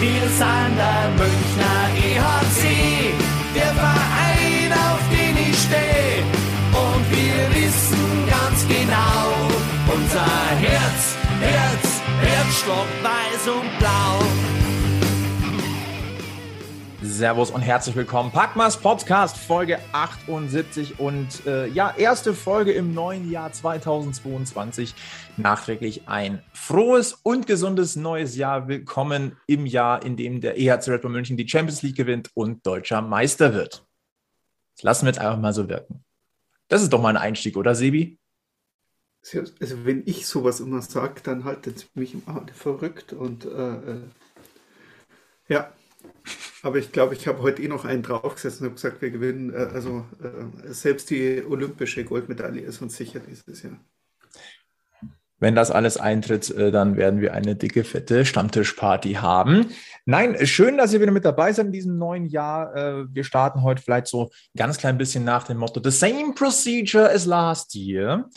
Wir sind der Münchner EHC, der Verein, auf den ich stehe. Und wir wissen ganz genau, unser Herz, Herz, Herzstock weiß und blau. Servus und herzlich willkommen. Packmas Podcast Folge 78 und äh, ja, erste Folge im neuen Jahr 2022. Nachträglich ein frohes und gesundes neues Jahr. Willkommen im Jahr, in dem der EHC Red Bull München die Champions League gewinnt und deutscher Meister wird. Das lassen wir jetzt einfach mal so wirken. Das ist doch mal ein Einstieg, oder Sebi? Also wenn ich sowas immer sage, dann haltet mich immer verrückt und äh, äh ja, aber ich glaube, ich habe heute eh noch einen draufgesessen und habe gesagt, wir gewinnen. Äh, also äh, selbst die olympische Goldmedaille ist uns sicher dieses Jahr. Wenn das alles eintritt, äh, dann werden wir eine dicke, fette Stammtischparty haben. Nein, schön, dass ihr wieder mit dabei seid in diesem neuen Jahr. Wir starten heute vielleicht so ganz klein bisschen nach dem Motto: The same procedure as last year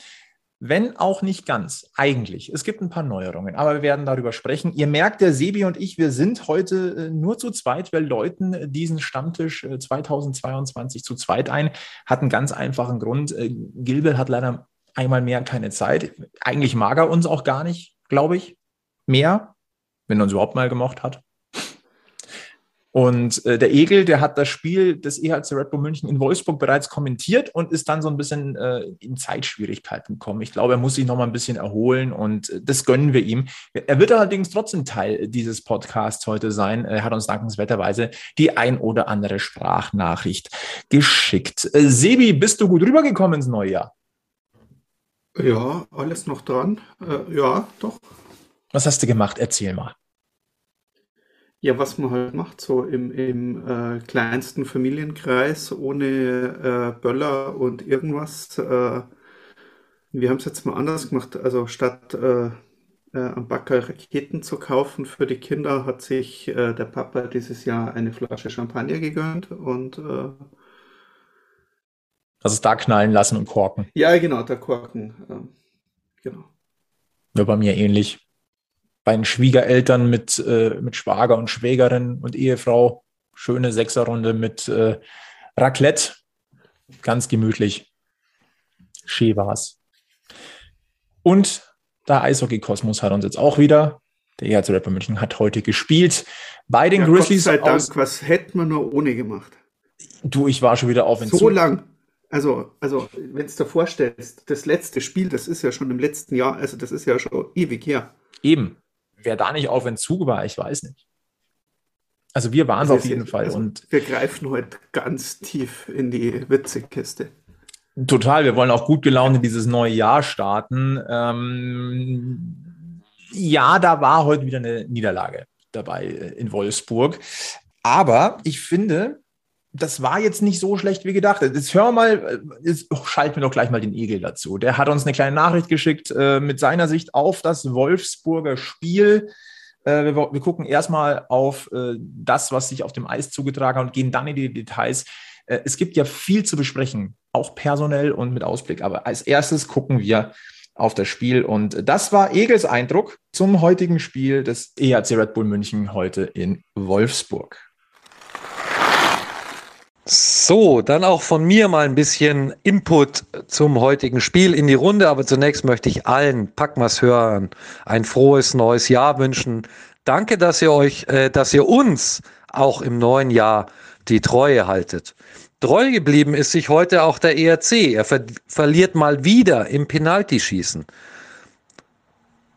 wenn auch nicht ganz, eigentlich. Es gibt ein paar Neuerungen, aber wir werden darüber sprechen. Ihr merkt, der Sebi und ich, wir sind heute äh, nur zu zweit. Wir läuten diesen Stammtisch 2022 äh, zu zweit ein. Hat einen ganz einfachen Grund. Äh, Gilbert hat leider einmal mehr keine Zeit. Eigentlich mag er uns auch gar nicht, glaube ich. Mehr, wenn er uns überhaupt mal gemocht hat. Und äh, der Egel, der hat das Spiel des EHC Red Bull München in Wolfsburg bereits kommentiert und ist dann so ein bisschen äh, in Zeitschwierigkeiten gekommen. Ich glaube, er muss sich noch mal ein bisschen erholen und äh, das gönnen wir ihm. Er wird allerdings trotzdem Teil dieses Podcasts heute sein. Er hat uns dankenswerterweise die ein oder andere Sprachnachricht geschickt. Äh, Sebi, bist du gut rübergekommen ins neue Jahr? Ja, alles noch dran. Äh, ja, doch. Was hast du gemacht? Erzähl mal. Ja, was man halt macht, so im, im äh, kleinsten Familienkreis, ohne äh, Böller und irgendwas. Äh, wir haben es jetzt mal anders gemacht. Also statt äh, äh, am Backer Raketen zu kaufen für die Kinder, hat sich äh, der Papa dieses Jahr eine Flasche Champagner gegönnt und also es da knallen lassen und korken. Ja, genau, der Korken. Genau. Ja, bei mir ähnlich bei den Schwiegereltern mit, äh, mit Schwager und Schwägerin und Ehefrau. Schöne Sechserrunde mit äh, Raclette. Ganz gemütlich. Schön war's. Und der Eishockey-Kosmos hat uns jetzt auch wieder. Der EHC Rapper München hat heute gespielt. Bei den ja, Grizzlies. Gott sei Dank, was hätten wir nur ohne gemacht? Du, ich war schon wieder auf Entzug. So lang. Also, also wenn du dir vorstellst, das letzte Spiel, das ist ja schon im letzten Jahr, also das ist ja schon ewig her. Eben wer da nicht auf Entzug war, ich weiß nicht. Also wir waren es auf jeden Fall. Also und wir greifen heute ganz tief in die Witzekiste. Total, wir wollen auch gut gelaunt in dieses neue Jahr starten. Ähm, ja, da war heute wieder eine Niederlage dabei äh, in Wolfsburg. Aber ich finde, das war jetzt nicht so schlecht wie gedacht. Jetzt hör mal, jetzt schalten wir doch gleich mal den Igel dazu. Der hat uns eine kleine Nachricht geschickt äh, mit seiner Sicht auf das Wolfsburger Spiel. Äh, wir, wir, gucken erstmal auf äh, das, was sich auf dem Eis zugetragen hat und gehen dann in die Details. Äh, es gibt ja viel zu besprechen, auch personell und mit Ausblick. Aber als erstes gucken wir auf das Spiel. Und das war Egels Eindruck zum heutigen Spiel des EHC Red Bull München heute in Wolfsburg. So, dann auch von mir mal ein bisschen Input zum heutigen Spiel in die Runde. Aber zunächst möchte ich allen Packmas-Hörern ein frohes neues Jahr wünschen. Danke, dass ihr euch, äh, dass ihr uns auch im neuen Jahr die Treue haltet. Treu geblieben ist sich heute auch der ERC. Er ver verliert mal wieder im Penaltyschießen.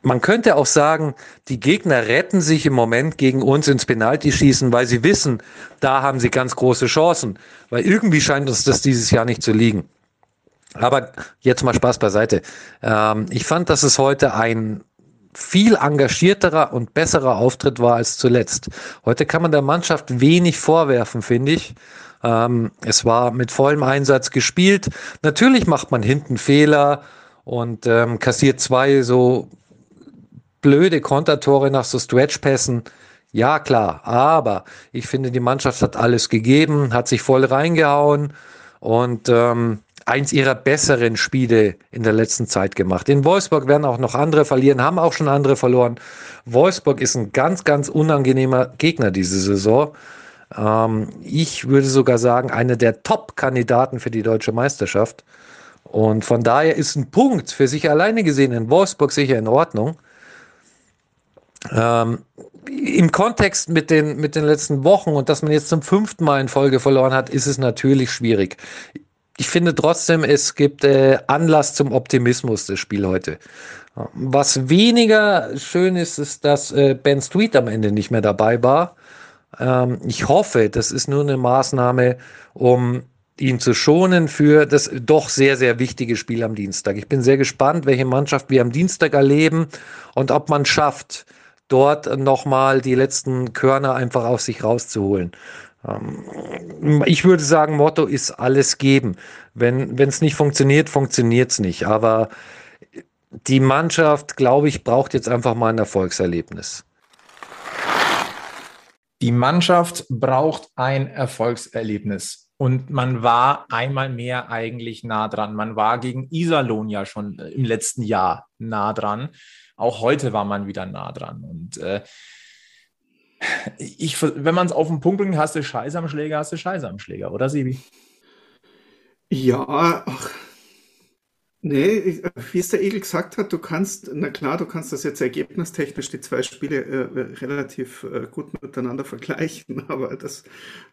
Man könnte auch sagen, die Gegner retten sich im Moment gegen uns ins Penaltyschießen, weil sie wissen, da haben sie ganz große Chancen. Weil irgendwie scheint uns das dieses Jahr nicht zu liegen. Aber jetzt mal Spaß beiseite. Ähm, ich fand, dass es heute ein viel engagierterer und besserer Auftritt war als zuletzt. Heute kann man der Mannschaft wenig vorwerfen, finde ich. Ähm, es war mit vollem Einsatz gespielt. Natürlich macht man hinten Fehler und ähm, kassiert zwei so blöde Kontertore nach so Stretchpässen. Ja, klar, aber ich finde, die Mannschaft hat alles gegeben, hat sich voll reingehauen und ähm, eins ihrer besseren Spiele in der letzten Zeit gemacht. In Wolfsburg werden auch noch andere verlieren, haben auch schon andere verloren. Wolfsburg ist ein ganz, ganz unangenehmer Gegner diese Saison. Ähm, ich würde sogar sagen, einer der Top-Kandidaten für die deutsche Meisterschaft. Und von daher ist ein Punkt für sich alleine gesehen in Wolfsburg sicher in Ordnung. Ähm, Im Kontext mit den, mit den letzten Wochen und dass man jetzt zum fünften Mal in Folge verloren hat, ist es natürlich schwierig. Ich finde trotzdem, es gibt äh, Anlass zum Optimismus des Spiel heute. Was weniger schön ist, ist, dass äh, Ben Street am Ende nicht mehr dabei war. Ähm, ich hoffe, das ist nur eine Maßnahme, um ihn zu schonen für das doch sehr, sehr wichtige Spiel am Dienstag. Ich bin sehr gespannt, welche Mannschaft wir am Dienstag erleben und ob man schafft, dort nochmal die letzten Körner einfach aus sich rauszuholen. Ähm, ich würde sagen, Motto ist alles geben. Wenn es nicht funktioniert, funktioniert es nicht. Aber die Mannschaft, glaube ich, braucht jetzt einfach mal ein Erfolgserlebnis. Die Mannschaft braucht ein Erfolgserlebnis. Und man war einmal mehr eigentlich nah dran. Man war gegen Iserlohn ja schon äh, im letzten Jahr nah dran. Auch heute war man wieder nah dran. Und äh, ich, wenn man es auf den Punkt bringt, hast du Scheiße am Schläger, hast du Scheiße am Schläger, oder Sibi? Ja, ach, nee, wie es der Egel gesagt hat, du kannst, na klar, du kannst das jetzt ergebnistechnisch die zwei Spiele äh, relativ äh, gut miteinander vergleichen, aber das,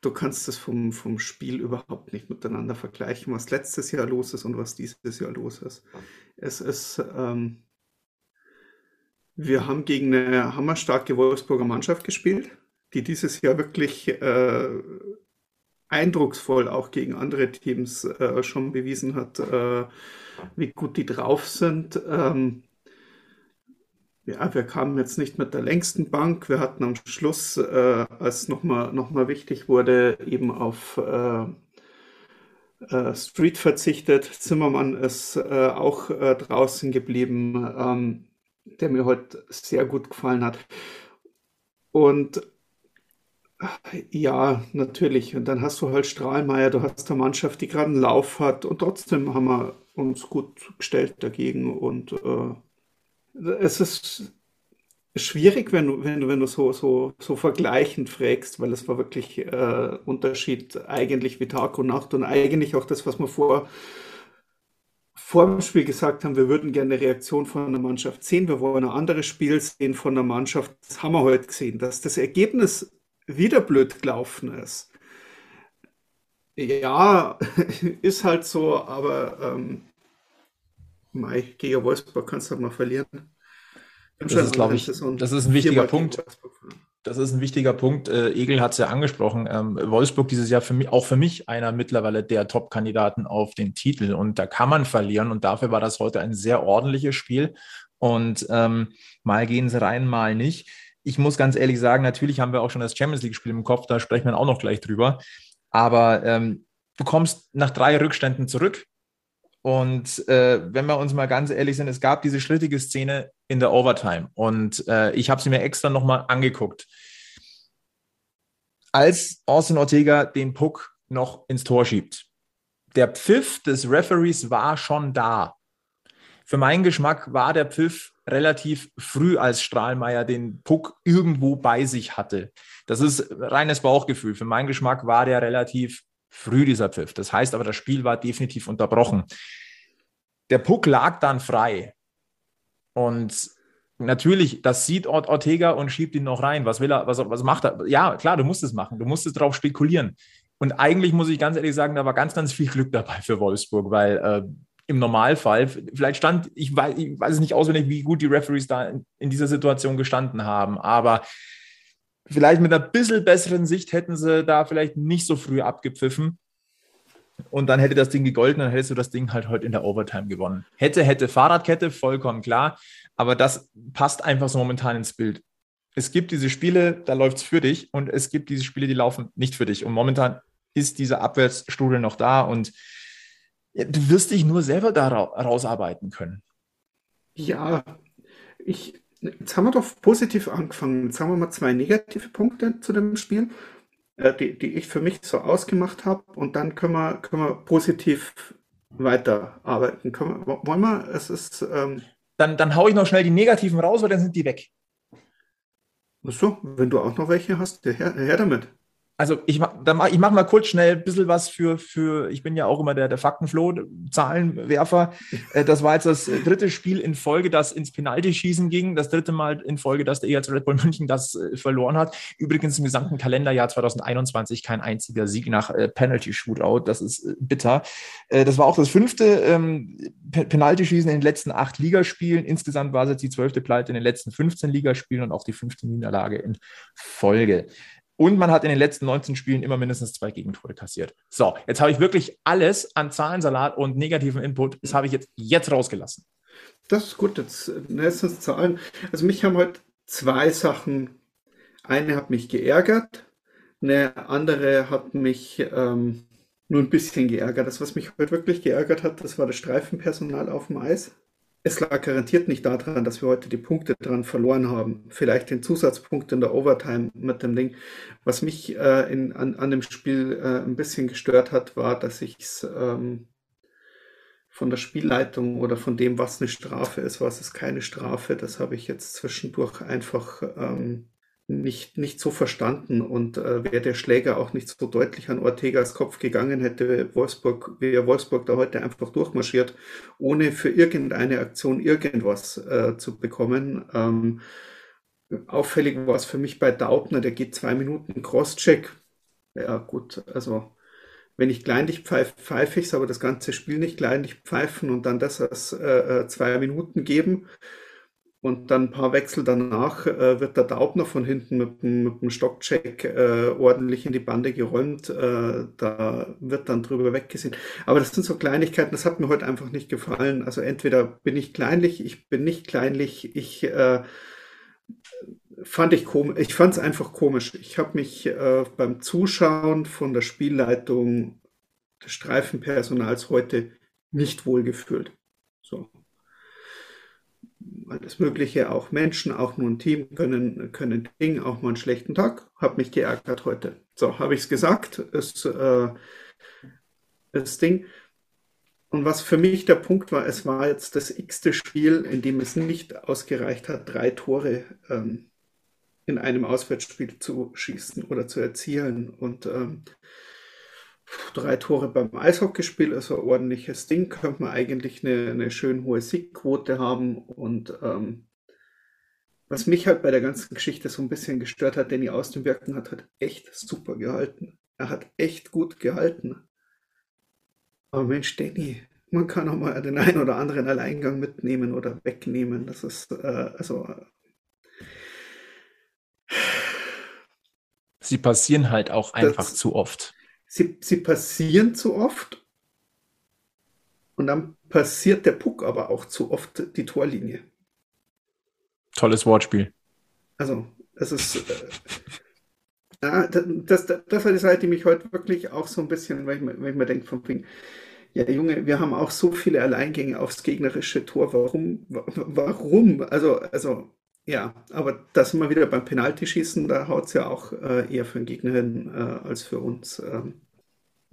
du kannst das vom, vom Spiel überhaupt nicht miteinander vergleichen, was letztes Jahr los ist und was dieses Jahr los ist. Es ist, ähm, wir haben gegen eine hammerstarke Wolfsburger Mannschaft gespielt, die dieses Jahr wirklich äh, eindrucksvoll auch gegen andere Teams äh, schon bewiesen hat, äh, wie gut die drauf sind. Ähm, ja, wir kamen jetzt nicht mit der längsten Bank. Wir hatten am Schluss, äh, als nochmal noch mal wichtig wurde, eben auf äh, äh, Street verzichtet. Zimmermann ist äh, auch äh, draußen geblieben. Ähm, der mir heute sehr gut gefallen hat. Und ja, natürlich. Und dann hast du halt Strahlmeier, du hast eine Mannschaft, die gerade einen Lauf hat und trotzdem haben wir uns gut gestellt dagegen. Und äh, es ist schwierig, wenn du, wenn wenn du so, so, so vergleichend fragst, weil es war wirklich äh, Unterschied eigentlich wie Tag und Nacht und eigentlich auch das, was wir vor vor dem Spiel gesagt haben, wir würden gerne eine Reaktion von der Mannschaft sehen, wir wollen ein anderes Spiel sehen von der Mannschaft. Das haben wir heute gesehen, dass das Ergebnis wieder blöd gelaufen ist. Ja, ist halt so, aber ähm, Mai, gegen Wolfsburg kannst du halt mal verlieren. Das ist, ich, das ist ein wichtiger Punkt das ist ein wichtiger Punkt. Äh, Egel hat es ja angesprochen. Ähm, Wolfsburg dieses Jahr für mich, auch für mich einer mittlerweile der Top-Kandidaten auf den Titel. Und da kann man verlieren. Und dafür war das heute ein sehr ordentliches Spiel. Und ähm, mal gehen sie rein, mal nicht. Ich muss ganz ehrlich sagen, natürlich haben wir auch schon das Champions League-Spiel im Kopf, da sprechen wir auch noch gleich drüber. Aber ähm, du kommst nach drei Rückständen zurück. Und äh, wenn wir uns mal ganz ehrlich sind, es gab diese schrittige Szene in der Overtime und äh, ich habe sie mir extra nochmal angeguckt. Als Austin Ortega den Puck noch ins Tor schiebt. Der Pfiff des Referees war schon da. Für meinen Geschmack war der Pfiff relativ früh, als Strahlmeier den Puck irgendwo bei sich hatte. Das ist reines Bauchgefühl. Für meinen Geschmack war der relativ früh dieser Pfiff. Das heißt aber, das Spiel war definitiv unterbrochen. Der Puck lag dann frei. Und natürlich, das sieht Ortega und schiebt ihn noch rein. Was will er, was, was macht er? Ja, klar, du musst es machen. Du musst es drauf spekulieren. Und eigentlich muss ich ganz ehrlich sagen, da war ganz, ganz viel Glück dabei für Wolfsburg, weil äh, im Normalfall, vielleicht stand, ich weiß, ich weiß nicht auswendig, wie gut die Referees da in, in dieser Situation gestanden haben, aber Vielleicht mit einer bisschen besseren Sicht hätten sie da vielleicht nicht so früh abgepfiffen. Und dann hätte das Ding gegolten, dann hättest du das Ding halt heute in der Overtime gewonnen. Hätte, hätte Fahrradkette, vollkommen klar. Aber das passt einfach so momentan ins Bild. Es gibt diese Spiele, da läuft es für dich und es gibt diese Spiele, die laufen nicht für dich. Und momentan ist dieser Abwärtsstrudel noch da und du wirst dich nur selber da rausarbeiten können. Ja, ich, Jetzt haben wir doch positiv angefangen. Jetzt haben wir mal zwei negative Punkte zu dem Spiel, äh, die, die ich für mich so ausgemacht habe. Und dann können wir, können wir positiv weiterarbeiten. Können wir, wollen wir? Es ist. Ähm, dann, dann haue ich noch schnell die negativen raus, weil dann sind die weg. Achso, wenn du auch noch welche hast, her, her damit also ich, mach, ich mache mal kurz schnell ein bisschen was für, für ich bin ja auch immer der, der Faktenfloh, Zahlenwerfer. Äh, das war jetzt das dritte Spiel in Folge, das ins Penalty-Schießen ging. Das dritte Mal in Folge, dass der EHC Red Bull München das äh, verloren hat. Übrigens im gesamten Kalenderjahr 2021 kein einziger Sieg nach äh, Penalty-Shootout. Das ist bitter. Das war auch das fünfte ähm, Penalty-Schießen in den letzten acht Ligaspielen. Insgesamt war es jetzt die zwölfte Pleite in den letzten 15 Ligaspielen und auch die fünfte Niederlage in Folge. Und man hat in den letzten 19 Spielen immer mindestens zwei Gegentore kassiert. So, jetzt habe ich wirklich alles an Zahlensalat und negativen Input, das habe ich jetzt, jetzt rausgelassen. Das ist gut, jetzt nächstens Zahlen. Also mich haben heute zwei Sachen. Eine hat mich geärgert, eine andere hat mich ähm, nur ein bisschen geärgert. Das, was mich heute wirklich geärgert hat, das war das Streifenpersonal auf dem Eis es lag garantiert nicht daran, dass wir heute die Punkte dran verloren haben. Vielleicht den Zusatzpunkt in der Overtime mit dem Ding. Was mich äh, in, an, an dem Spiel äh, ein bisschen gestört hat, war, dass ich es ähm, von der Spielleitung oder von dem, was eine Strafe ist, was ist keine Strafe, das habe ich jetzt zwischendurch einfach ähm, nicht, nicht so verstanden und äh, wäre der Schläger auch nicht so deutlich an Ortegas Kopf gegangen, hätte Wolfsburg, wäre Wolfsburg da heute einfach durchmarschiert, ohne für irgendeine Aktion irgendwas äh, zu bekommen. Ähm, auffällig war es für mich bei Daubner, der geht zwei Minuten Crosscheck. Ja, gut, also wenn ich kleinlich pfeife, pfeife ich es, aber das ganze Spiel nicht kleinlich pfeifen und dann das als äh, äh zwei Minuten geben. Und dann ein paar Wechsel danach äh, wird der Daubner von hinten mit, mit dem Stockcheck äh, ordentlich in die Bande geräumt. Äh, da wird dann drüber weggesehen. Aber das sind so Kleinigkeiten, das hat mir heute einfach nicht gefallen. Also entweder bin ich kleinlich, ich bin nicht kleinlich, ich äh, fand ich komisch, ich fand es einfach komisch. Ich habe mich äh, beim Zuschauen von der Spielleitung des Streifenpersonals heute nicht wohl gefühlt. So alles Mögliche, auch Menschen, auch nur ein Team können, können Ding, auch mal einen schlechten Tag. Hab mich geärgert heute. So, habe ich es gesagt, ist äh, das Ding. Und was für mich der Punkt war, es war jetzt das x-te Spiel, in dem es nicht ausgereicht hat, drei Tore ähm, in einem Auswärtsspiel zu schießen oder zu erzielen. Und ähm, drei Tore beim Eishockeyspiel ist ein ordentliches Ding. Könnte man eigentlich eine, eine schön hohe Siegquote haben. Und ähm, was mich halt bei der ganzen Geschichte so ein bisschen gestört hat, Danny Austenwirken hat halt echt super gehalten. Er hat echt gut gehalten. Aber Mensch, Danny, man kann auch mal den einen oder anderen Alleingang mitnehmen oder wegnehmen. Das ist äh, also. Sie passieren halt auch einfach zu oft sie, sie passieren zu oft und dann passiert der Puck aber auch zu oft die Torlinie. Tolles Wortspiel. Also, es ist. Äh, ja, das, das, das war die Seite, die mich heute wirklich auch so ein bisschen, wenn ich, mir, wenn ich mir denke, von wegen, ja, Junge, wir haben auch so viele Alleingänge aufs gegnerische Tor. Warum? Warum? Also, also, ja, aber da sind wir wieder beim Penaltyschießen, da haut es ja auch äh, eher für den Gegner hin äh, als für uns. Ähm.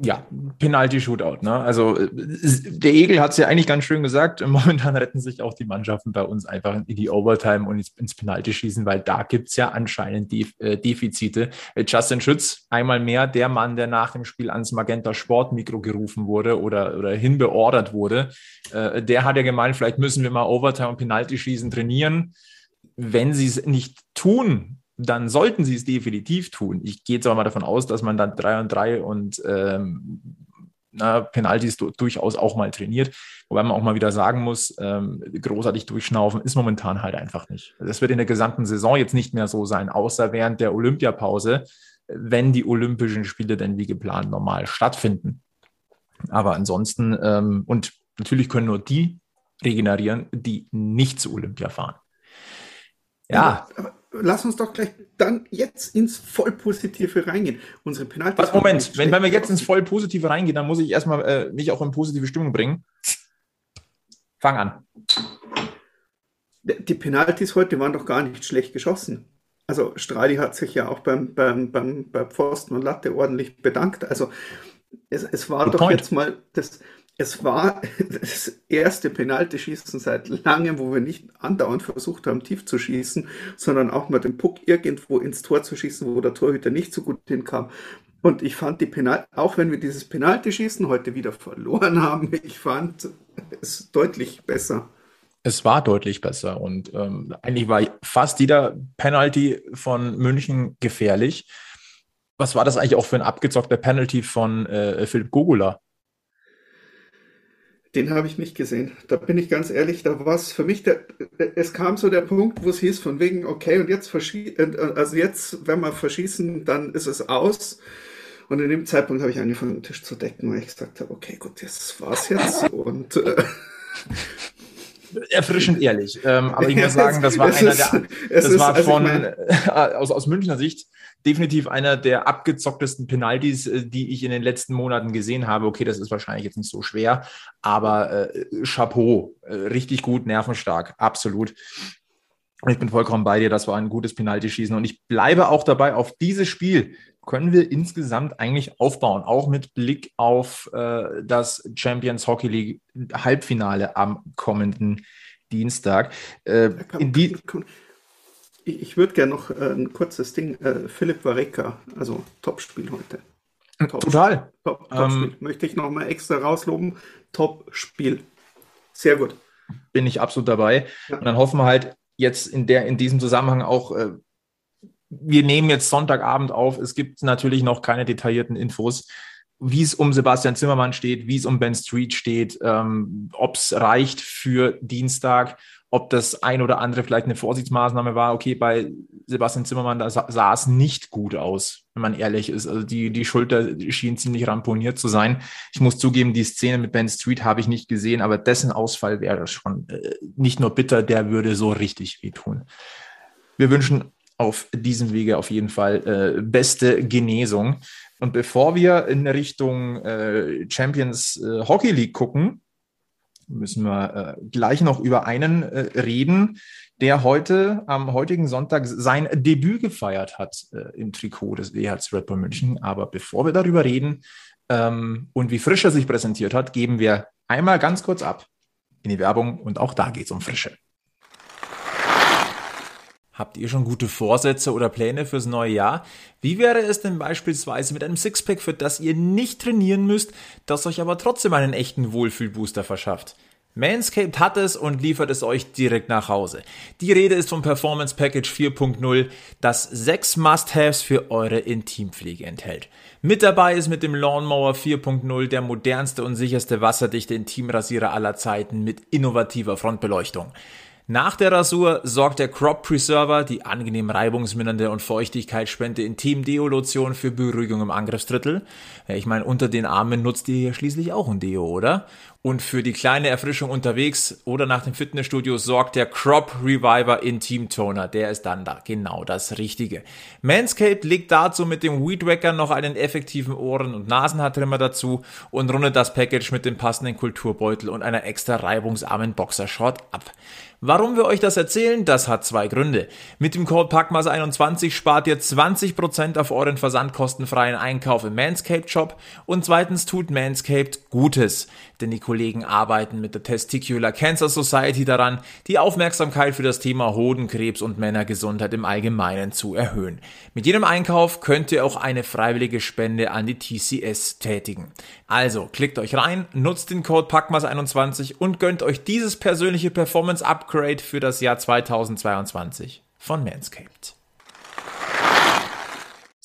Ja, Penalty-Shootout. Ne? Also äh, der Egel hat es ja eigentlich ganz schön gesagt. Momentan retten sich auch die Mannschaften bei uns einfach in die Overtime und ins, Penalty-Schießen, weil da gibt es ja anscheinend Def äh, Defizite. Äh, Justin Schütz, einmal mehr der Mann, der nach dem Spiel ans Magenta Sportmikro gerufen wurde oder, oder hinbeordert wurde, der hat ja gemeint, vielleicht müssen wir mal Overtime und Penalty-Schießen trainieren wenn sie es nicht tun, dann sollten sie es definitiv tun. Ich gehe jetzt aber mal davon aus, dass man dann 3 und 3 und ähm, na, Penalties durchaus auch mal trainiert. Wobei man auch mal wieder sagen muss, ähm, großartig durchschnaufen ist momentan halt einfach nicht. Das wird in der gesamten Saison jetzt nicht mehr so sein, außer während der Olympiapause, wenn die Olympischen Spiele denn wie geplant normal stattfinden. Aber ansonsten, ähm, und natürlich können nur die regenerieren, die nicht zu Olympia fahren. Ja. Aber, lass uns doch gleich dann jetzt ins Vollpositive reingehen. Unsere Penalty. Was, Moment, wenn, wenn wir jetzt ins Vollpositive reingehen, dann muss ich erstmal äh, mich auch in positive Stimmung bringen. Fang an. Die Penalties heute waren doch gar nicht schlecht geschossen. Also Stradi hat sich ja auch beim, beim, beim, bei Pfosten und Latte ordentlich bedankt. Also es, es war Good doch point. jetzt mal das, es war das erste Penaltyschießen seit langem, wo wir nicht andauernd versucht haben, tief zu schießen, sondern auch mal den Puck irgendwo ins Tor zu schießen, wo der Torhüter nicht so gut hinkam. Und ich fand die Penal, auch wenn wir dieses Penaltyschießen heute wieder verloren haben, ich fand es deutlich besser. Es war deutlich besser und ähm, eigentlich war fast jeder Penalty von München gefährlich. Was war das eigentlich auch für ein abgezockter Penalty von äh, Philipp Gogula? Den habe ich nicht gesehen. Da bin ich ganz ehrlich, da war es für mich, der, es kam so der Punkt, wo es hieß von wegen, okay, und jetzt verschießen, also jetzt, wenn wir verschießen, dann ist es aus. Und in dem Zeitpunkt habe ich angefangen, den Tisch zu decken, weil ich gesagt habe, okay, gut, das war's jetzt. Und äh, erfrischend ehrlich. Ähm, aber ich muss sagen, das war einer der, das war also von, aus, aus Münchner Sicht definitiv einer der abgezocktesten Penalties, äh, die ich in den letzten Monaten gesehen habe. Okay, das ist wahrscheinlich jetzt nicht so schwer, aber äh, Chapeau, äh, richtig gut, nervenstark, absolut. Ich bin vollkommen bei dir, das war ein gutes Penaltyschießen und ich bleibe auch dabei, auf dieses Spiel können wir insgesamt eigentlich aufbauen, auch mit Blick auf äh, das Champions Hockey League Halbfinale am kommenden Dienstag. Äh, in die ich, ich würde gerne noch äh, ein kurzes Ding. Äh, Philipp Vareka, also Top-Spiel heute. Top Total. Top, Top ähm, Möchte ich noch mal extra rausloben. Top-Spiel. Sehr gut. Bin ich absolut dabei. Ja. Und dann hoffen wir halt jetzt in, der, in diesem Zusammenhang auch, äh, wir nehmen jetzt Sonntagabend auf. Es gibt natürlich noch keine detaillierten Infos, wie es um Sebastian Zimmermann steht, wie es um Ben Street steht, ähm, ob es reicht für Dienstag, ob das ein oder andere vielleicht eine Vorsichtsmaßnahme war. Okay, bei Sebastian Zimmermann, da sah, es nicht gut aus, wenn man ehrlich ist. Also die, die Schulter schien ziemlich ramponiert zu sein. Ich muss zugeben, die Szene mit Ben Street habe ich nicht gesehen, aber dessen Ausfall wäre schon äh, nicht nur bitter, der würde so richtig wehtun. Wir wünschen auf diesem Wege auf jeden Fall äh, beste Genesung. Und bevor wir in Richtung äh, Champions äh, Hockey League gucken, müssen wir äh, gleich noch über einen äh, reden, der heute am heutigen Sonntag sein Debüt gefeiert hat äh, im Trikot des EHC Red Bull München. Aber bevor wir darüber reden ähm, und wie frisch er sich präsentiert hat, geben wir einmal ganz kurz ab in die Werbung und auch da geht es um Frische. Habt ihr schon gute Vorsätze oder Pläne fürs neue Jahr? Wie wäre es denn beispielsweise mit einem Sixpack, für das ihr nicht trainieren müsst, das euch aber trotzdem einen echten Wohlfühlbooster verschafft? Manscaped hat es und liefert es euch direkt nach Hause. Die Rede ist vom Performance Package 4.0, das sechs Must-Haves für eure Intimpflege enthält. Mit dabei ist mit dem Lawnmower 4.0 der modernste und sicherste wasserdichte Intimrasierer aller Zeiten mit innovativer Frontbeleuchtung. Nach der Rasur sorgt der Crop Preserver, die angenehm reibungsmindernde und Feuchtigkeitsspende Intim-Deo-Lotion für Beruhigung im Angriffsdrittel. Ich meine, unter den Armen nutzt ihr ja schließlich auch ein Deo, oder? Und für die kleine Erfrischung unterwegs oder nach dem Fitnessstudio sorgt der Crop Reviver Intim Toner. Der ist dann da genau das Richtige. Manscaped legt dazu mit dem Weed Wacker noch einen effektiven Ohren- und Nasenhaartrimmer dazu und rundet das Package mit dem passenden Kulturbeutel und einer extra reibungsarmen Boxershort ab. Warum wir euch das erzählen, das hat zwei Gründe. Mit dem Code PACMAS21 spart ihr 20% auf euren versandkostenfreien Einkauf im Manscaped Shop und zweitens tut Manscaped Gutes, denn die Kollegen arbeiten mit der Testicular Cancer Society daran, die Aufmerksamkeit für das Thema Hodenkrebs und Männergesundheit im Allgemeinen zu erhöhen. Mit jedem Einkauf könnt ihr auch eine freiwillige Spende an die TCS tätigen. Also klickt euch rein, nutzt den Code PACMAS21 und gönnt euch dieses persönliche Performance Upgrade für das Jahr 2022 von Manscaped.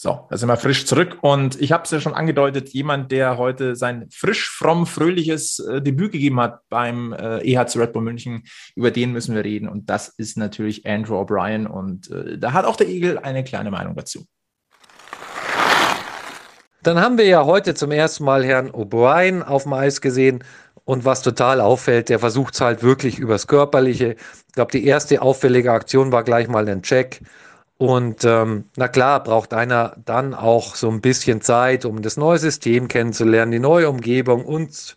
So, da sind wir frisch zurück und ich habe es ja schon angedeutet, jemand, der heute sein frisch, fromm, fröhliches äh, Debüt gegeben hat beim äh, EHC Red Bull München, über den müssen wir reden und das ist natürlich Andrew O'Brien und äh, da hat auch der Igel eine kleine Meinung dazu. Dann haben wir ja heute zum ersten Mal Herrn O'Brien auf dem Eis gesehen. Und was total auffällt, der versucht es halt wirklich übers Körperliche. Ich glaube, die erste auffällige Aktion war gleich mal ein Check. Und ähm, na klar, braucht einer dann auch so ein bisschen Zeit, um das neue System kennenzulernen, die neue Umgebung und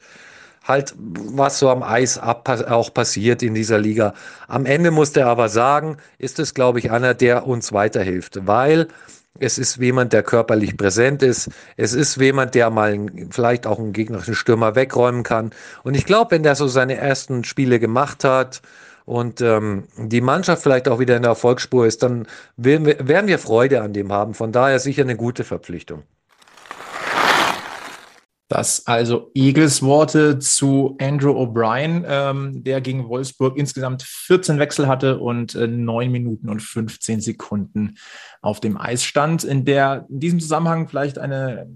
halt, was so am Eis auch passiert in dieser Liga. Am Ende muss der aber sagen, ist es, glaube ich, einer, der uns weiterhilft, weil Es ist jemand, der körperlich präsent ist. Es ist jemand, der mal vielleicht auch einen gegnerischen Stürmer wegräumen kann. Und ich glaube, wenn der so seine ersten Spiele gemacht hat und ähm, die Mannschaft vielleicht auch wieder in der Erfolgsspur ist, dann werden wir, werden wir Freude an dem haben. Von daher sicher eine gute Verpflichtung. Das also Egels Worte zu Andrew O'Brien, ähm, der gegen Wolfsburg insgesamt 14 Wechsel hatte und äh, 9 Minuten und 15 Sekunden auf dem Eis stand. In der in diesem Zusammenhang vielleicht eine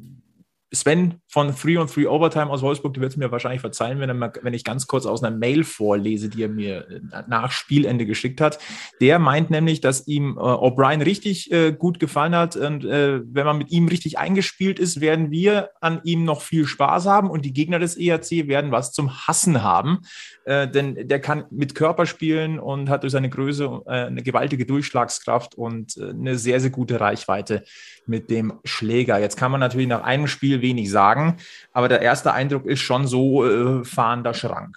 Sven von 3 on 3 Overtime aus Wolfsburg, du wirst mir wahrscheinlich verzeihen, wenn, er, wenn ich ganz kurz aus einer Mail vorlese, die er mir äh, nach Spielende geschickt hat. Der meint nämlich, dass ihm äh, O'Brien richtig äh, gut gefallen hat und äh, wenn man mit ihm richtig eingespielt ist, werden wir an ihm noch viel Spaß haben und die Gegner des ERC werden was zum Hassen haben, äh, denn der kann mit Körper spielen und hat durch seine Größe äh, eine gewaltige Durchschlagskraft und eine sehr, sehr gute Reichweite mit dem Schläger. Jetzt kann man natürlich nach einem Spiel wenig sagen, aber der erste Eindruck ist schon so äh, fahrender Schrank.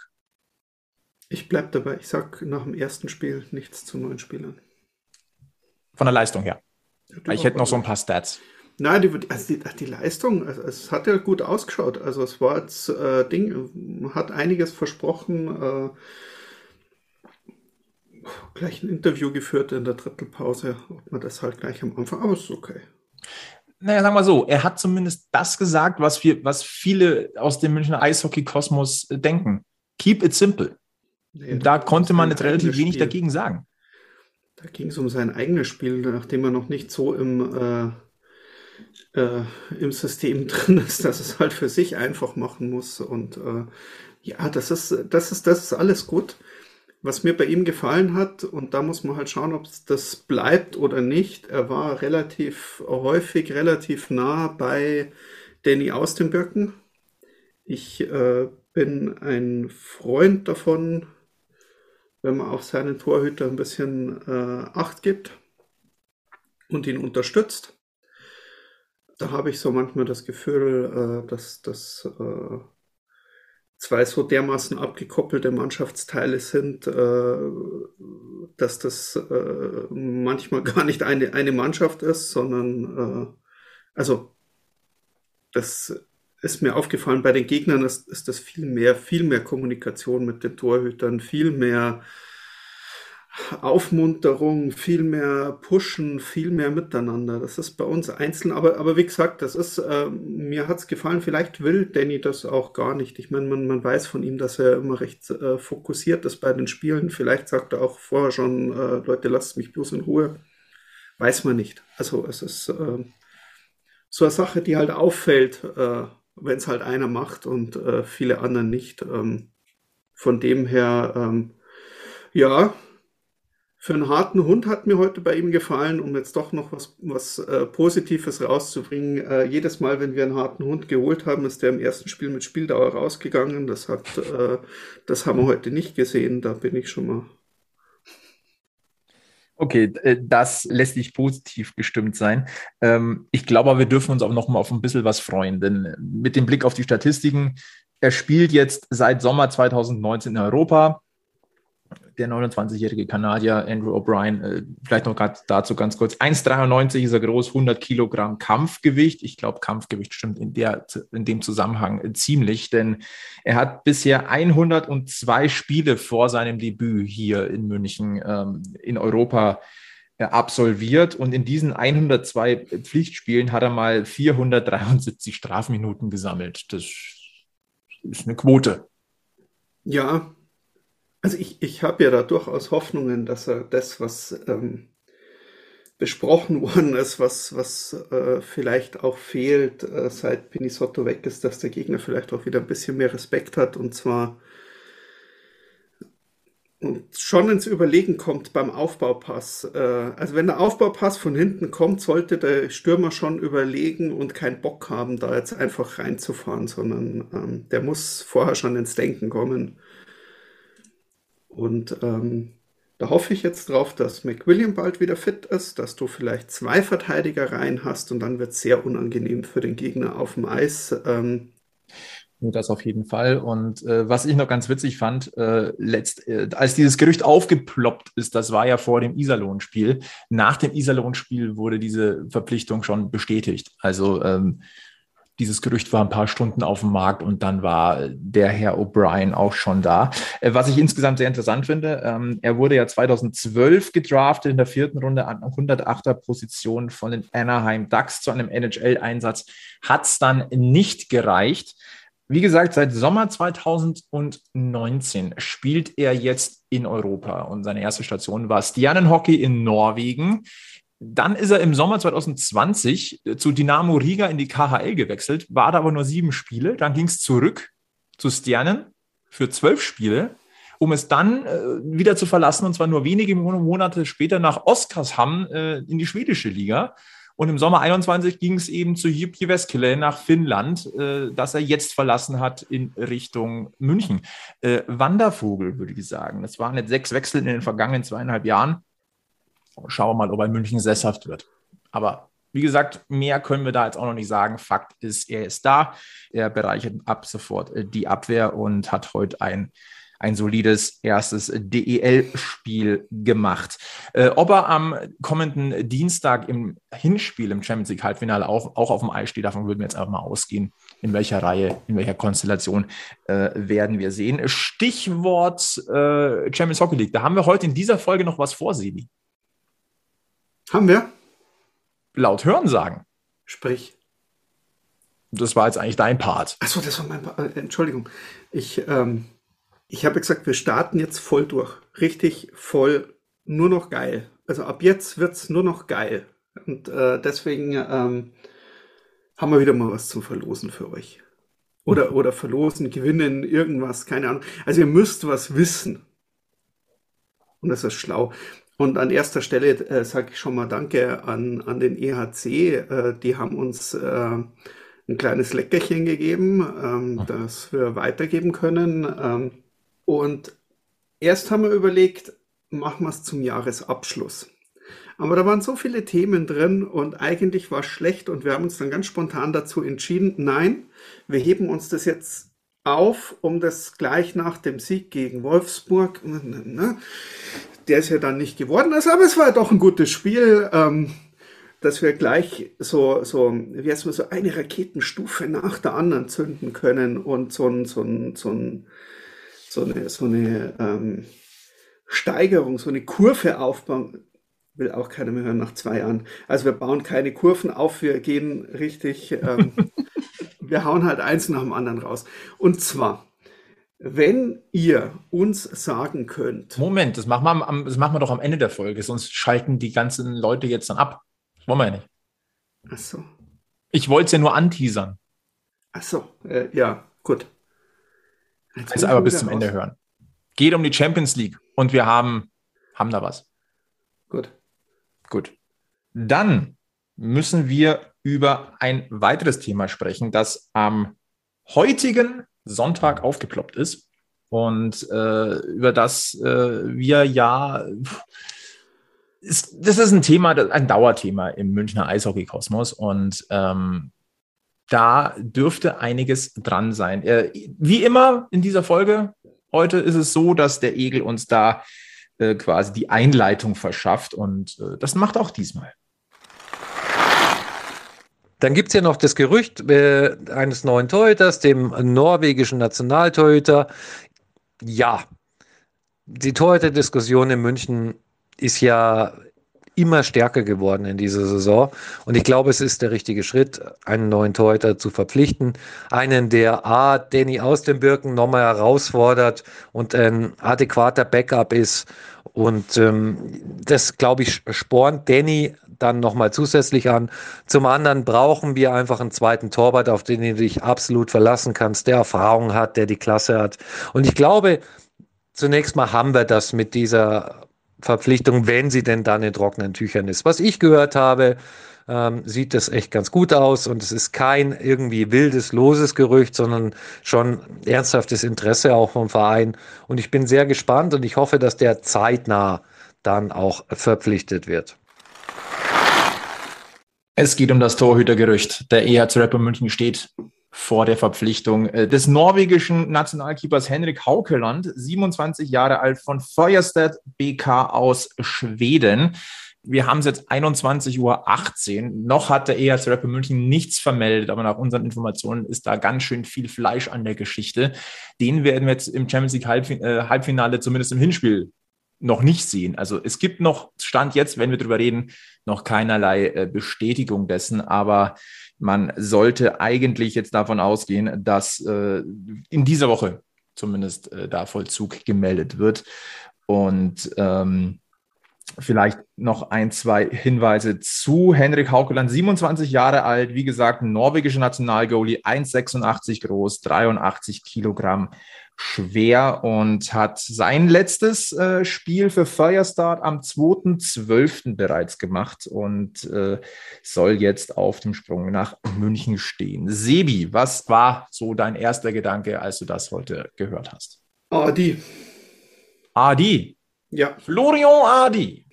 Ich bleibe dabei. Ich sage nach dem ersten Spiel nichts zu neuen Spielern. Von der Leistung her. Ja, ich hätte noch so ein paar Stats. Nein, die, also die, die Leistung, also es hat ja gut ausgeschaut. Also es war jetzt äh, Ding, hat einiges versprochen. Äh, gleich ein Interview geführt in der Drittelpause, ob man das halt gleich am Anfang, aber ist okay naja, sagen wir so, er hat zumindest das gesagt, was wir, was viele aus dem Münchner Eishockey-Kosmos äh, denken. Keep it simple. Nee, da konnte man jetzt relativ wenig Spiel. dagegen sagen. Da ging es um sein eigenes Spiel, nachdem er noch nicht so im, äh, äh, im System drin ist, dass es halt für sich einfach machen muss. Und äh, ja, das ist, das ist, das ist alles gut was mir bei ihm gefallen hat, und da muss man halt schauen, ob das bleibt oder nicht, er war relativ häufig, relativ nah bei Danny Austenböcken. Ich äh, bin ein Freund davon, wenn man auf seinen Torhüter ein bisschen äh, Acht gibt und ihn unterstützt. Da habe ich so manchmal das Gefühl, äh, dass das äh, zwei so dermaßen abgekoppelte Mannschaftsteile sind, äh, dass das äh, manchmal gar nicht eine, eine Mannschaft ist, sondern äh, also das ist mir aufgefallen, bei den Gegnern ist, ist das viel mehr, viel mehr Kommunikation mit den Torhütern, viel mehr Aufmunterung, viel mehr Pushen, viel mehr Miteinander. Das ist bei uns einzeln, aber, aber wie gesagt, das ist, äh, mir hat's gefallen, vielleicht will Danny das auch gar nicht. Ich meine, man, man weiß von ihm, dass er immer recht äh, fokussiert ist bei den Spielen. Vielleicht sagt er auch vorher schon, äh, Leute, lasst mich bloß in Ruhe. Weiß man nicht. Also es ist äh, so eine Sache, die halt auffällt, äh, wenn es halt einer macht und äh, viele anderen nicht. Ähm, von dem her, ähm, ja, für einen harten Hund hat mir heute bei ihm gefallen, um jetzt doch noch was, was äh, Positives rauszubringen. Äh, jedes Mal, wenn wir einen harten Hund geholt haben, ist der im ersten Spiel mit Spieldauer rausgegangen. Das hat, äh, das haben wir heute nicht gesehen. Da bin ich schon mal. Okay, äh, das lässt sich positiv gestimmt sein. Ähm, ich glaube, aber wir dürfen uns auch noch mal auf ein bisschen was freuen, denn mit dem Blick auf die Statistiken, er spielt jetzt seit Sommer 2019 in Europa der 29-jährige Kanadier Andrew O'Brien, äh, vielleicht noch gerade dazu ganz kurz, 1,93 ist er groß, 100 Kilogramm Kampfgewicht. Ich glaube, Kampfgewicht stimmt in, der, in dem Zusammenhang äh, ziemlich, denn er hat bisher 102 Spiele vor seinem Debüt hier in München ähm, in Europa äh, absolviert und in diesen 102 Pflichtspielen hat er mal 473 Strafminuten gesammelt. Das ist eine Quote. Ja, also ich, ich habe ja da durchaus Hoffnungen, dass er das, was ähm, besprochen worden ist, was, was äh, vielleicht auch fehlt, äh, seit Pinisotto weg ist, dass der Gegner vielleicht auch wieder ein bisschen mehr Respekt hat und zwar und schon ins Überlegen kommt beim Aufbaupass. Äh, also wenn der Aufbaupass von hinten kommt, sollte der Stürmer schon überlegen und keinen Bock haben, da jetzt einfach reinzufahren, sondern ähm, der muss vorher schon ins Denken kommen. Und ähm, da hoffe ich jetzt drauf, dass McWilliam bald wieder fit ist, dass du vielleicht zwei Verteidiger rein hast und dann wird es sehr unangenehm für den Gegner auf dem Eis. Ähm, Das auf jeden Fall. Und äh, was ich noch ganz witzig fand, äh, letzt, äh, als dieses Gerücht aufgeploppt ist, das war ja vor dem Iserlohn-Spiel. Nach dem Iserlohn-Spiel wurde diese Verpflichtung schon bestätigt. Also ähm, dieses Gerücht war ein paar Stunden auf dem Markt und dann war der Herr O'Brien auch schon da. Äh, was ich insgesamt sehr interessant finde, ähm, er wurde ja 2012 gedraftet in der vierten Runde an 108er Position von den Anaheim Ducks zu einem NHL-Einsatz. Hat es dann nicht gereicht. Wie gesagt, seit Sommer 2019 spielt er jetzt in Europa und seine erste Station war Stjernenhockey in Norwegen. Dann ist er im Sommer 2020 zu Dynamo Riga in die KHL gewechselt, war da aber nur sieben Spiele. Dann ging es zurück zu Stjernen für zwölf Spiele, um es dann äh, wieder zu verlassen und zwar nur wenige Monate später nach Oskarshamn äh, in die schwedische Liga. Und im Sommer 21 ging es eben zu Jypki Weskele nach Finnland, äh, das er jetzt verlassen hat in Richtung München. Äh, Wandervogel, würde ich sagen. Das waren jetzt sechs Wechsel in den vergangenen zweieinhalb Jahren. Schauen wir mal, ob er in München sesshaft wird. Aber wie gesagt, mehr können wir da jetzt auch noch nicht sagen. Fakt ist, er ist da. Er bereichert ab sofort äh, die Abwehr und hat heute ein, ein solides erstes DEL-Spiel gemacht. Äh, ob er am kommenden Dienstag im Hinspiel im Champions League Halbfinale auch, auch auf dem Eis steht, davon würden wir jetzt einfach mal ausgehen. In welcher Reihe, in welcher Konstellation äh, werden wir sehen. Stichwort äh, Champions Hockey League. Da haben wir heute in dieser Folge noch was vor, Sebi. Haben wir? Laut Hören sagen. Sprich. Das war jetzt eigentlich dein Part. Achso, das war mein Part. Äh, Entschuldigung. Ich, ähm, ich habe gesagt, wir starten jetzt voll durch. Richtig voll, nur noch geil. Also ab jetzt wird es nur noch geil. Und äh, deswegen ähm, haben wir wieder mal was zum Verlosen für euch. Oder, oder verlosen, gewinnen, irgendwas, keine Ahnung. Also ihr müsst was wissen. Und das ist schlau. Und an erster Stelle äh, sage ich schon mal Danke an, an den EHC. Äh, die haben uns äh, ein kleines Leckerchen gegeben, ähm, mhm. das wir weitergeben können. Ähm, und erst haben wir überlegt, machen wir es zum Jahresabschluss. Aber da waren so viele Themen drin und eigentlich war es schlecht und wir haben uns dann ganz spontan dazu entschieden, nein, wir heben uns das jetzt auf, um das gleich nach dem Sieg gegen Wolfsburg, ne, der ist ja dann nicht geworden, also, aber es war doch ein gutes Spiel, ähm, dass wir gleich so, so, wie heißt man, so eine Raketenstufe nach der anderen zünden können und so ein, so ein, so ein, so eine, so eine ähm, Steigerung, so eine Kurve aufbauen, will auch keiner mehr hören nach zwei Jahren. Also wir bauen keine Kurven auf, wir gehen richtig, ähm, wir hauen halt eins nach dem anderen raus. Und zwar, wenn ihr uns sagen könnt. Moment, das machen, wir am, das machen wir doch am Ende der Folge, sonst schalten die ganzen Leute jetzt dann ab. Das wollen wir ja nicht. Ach so. Ich wollte es ja nur anteasern. Ach so, äh, ja, gut. Jetzt also aber bis zum raus. Ende hören. Geht um die Champions League und wir haben, haben da was. Gut. Gut. Dann müssen wir über ein weiteres Thema sprechen, das am heutigen Sonntag aufgeploppt ist und äh, über das äh, wir ja, ist, das ist ein Thema, ein Dauerthema im Münchner Eishockeykosmos und ähm, da dürfte einiges dran sein. Äh, wie immer in dieser Folge heute ist es so, dass der Egel uns da äh, quasi die Einleitung verschafft und äh, das macht auch diesmal. Dann gibt es ja noch das Gerücht äh, eines neuen Torhüters, dem norwegischen Nationaltorhüter. Ja, die Torhüter-Diskussion in München ist ja immer stärker geworden in dieser Saison. Und ich glaube, es ist der richtige Schritt, einen neuen Torhüter zu verpflichten. Einen, der A, Danny aus den Birken nochmal herausfordert und ein adäquater Backup ist. Und ähm, das, glaube ich, spornt Danny dann nochmal zusätzlich an. Zum anderen brauchen wir einfach einen zweiten Torwart, auf den du dich absolut verlassen kannst, der Erfahrung hat, der die Klasse hat. Und ich glaube, zunächst mal haben wir das mit dieser Verpflichtung, wenn sie denn dann in trockenen Tüchern ist. Was ich gehört habe, ähm, sieht das echt ganz gut aus und es ist kein irgendwie wildes, loses Gerücht, sondern schon ernsthaftes Interesse auch vom Verein. Und ich bin sehr gespannt und ich hoffe, dass der zeitnah dann auch verpflichtet wird. Es geht um das Torhütergerücht. Der EHC Rapper München steht vor der Verpflichtung äh, des norwegischen Nationalkeepers Henrik Haukeland, 27 Jahre alt von Feuerstedt BK aus Schweden. Wir haben es jetzt 21.18 Uhr. Noch hat der EHC Rapper München nichts vermeldet, aber nach unseren Informationen ist da ganz schön viel Fleisch an der Geschichte. Den werden wir jetzt im Champions League äh, Halbfinale, zumindest im Hinspiel, noch nicht sehen. Also es gibt noch, Stand jetzt, wenn wir darüber reden, noch keinerlei äh, Bestätigung dessen, aber man sollte eigentlich jetzt davon ausgehen, dass äh, in dieser Woche zumindest äh, da Vollzug gemeldet wird. Und ähm, vielleicht noch ein, zwei Hinweise zu Henrik Haukeland, 27 Jahre alt, wie gesagt, norwegischer Nationalgoalie, 1,86 groß, 83 Kilogramm schwer und hat sein letztes äh, Spiel für Firestart am 2.12. bereits gemacht und äh, soll jetzt auf dem Sprung nach München stehen. Sebi, was war so dein erster Gedanke, als du das heute gehört hast? Adi. Adi? Ja. Florian Adi.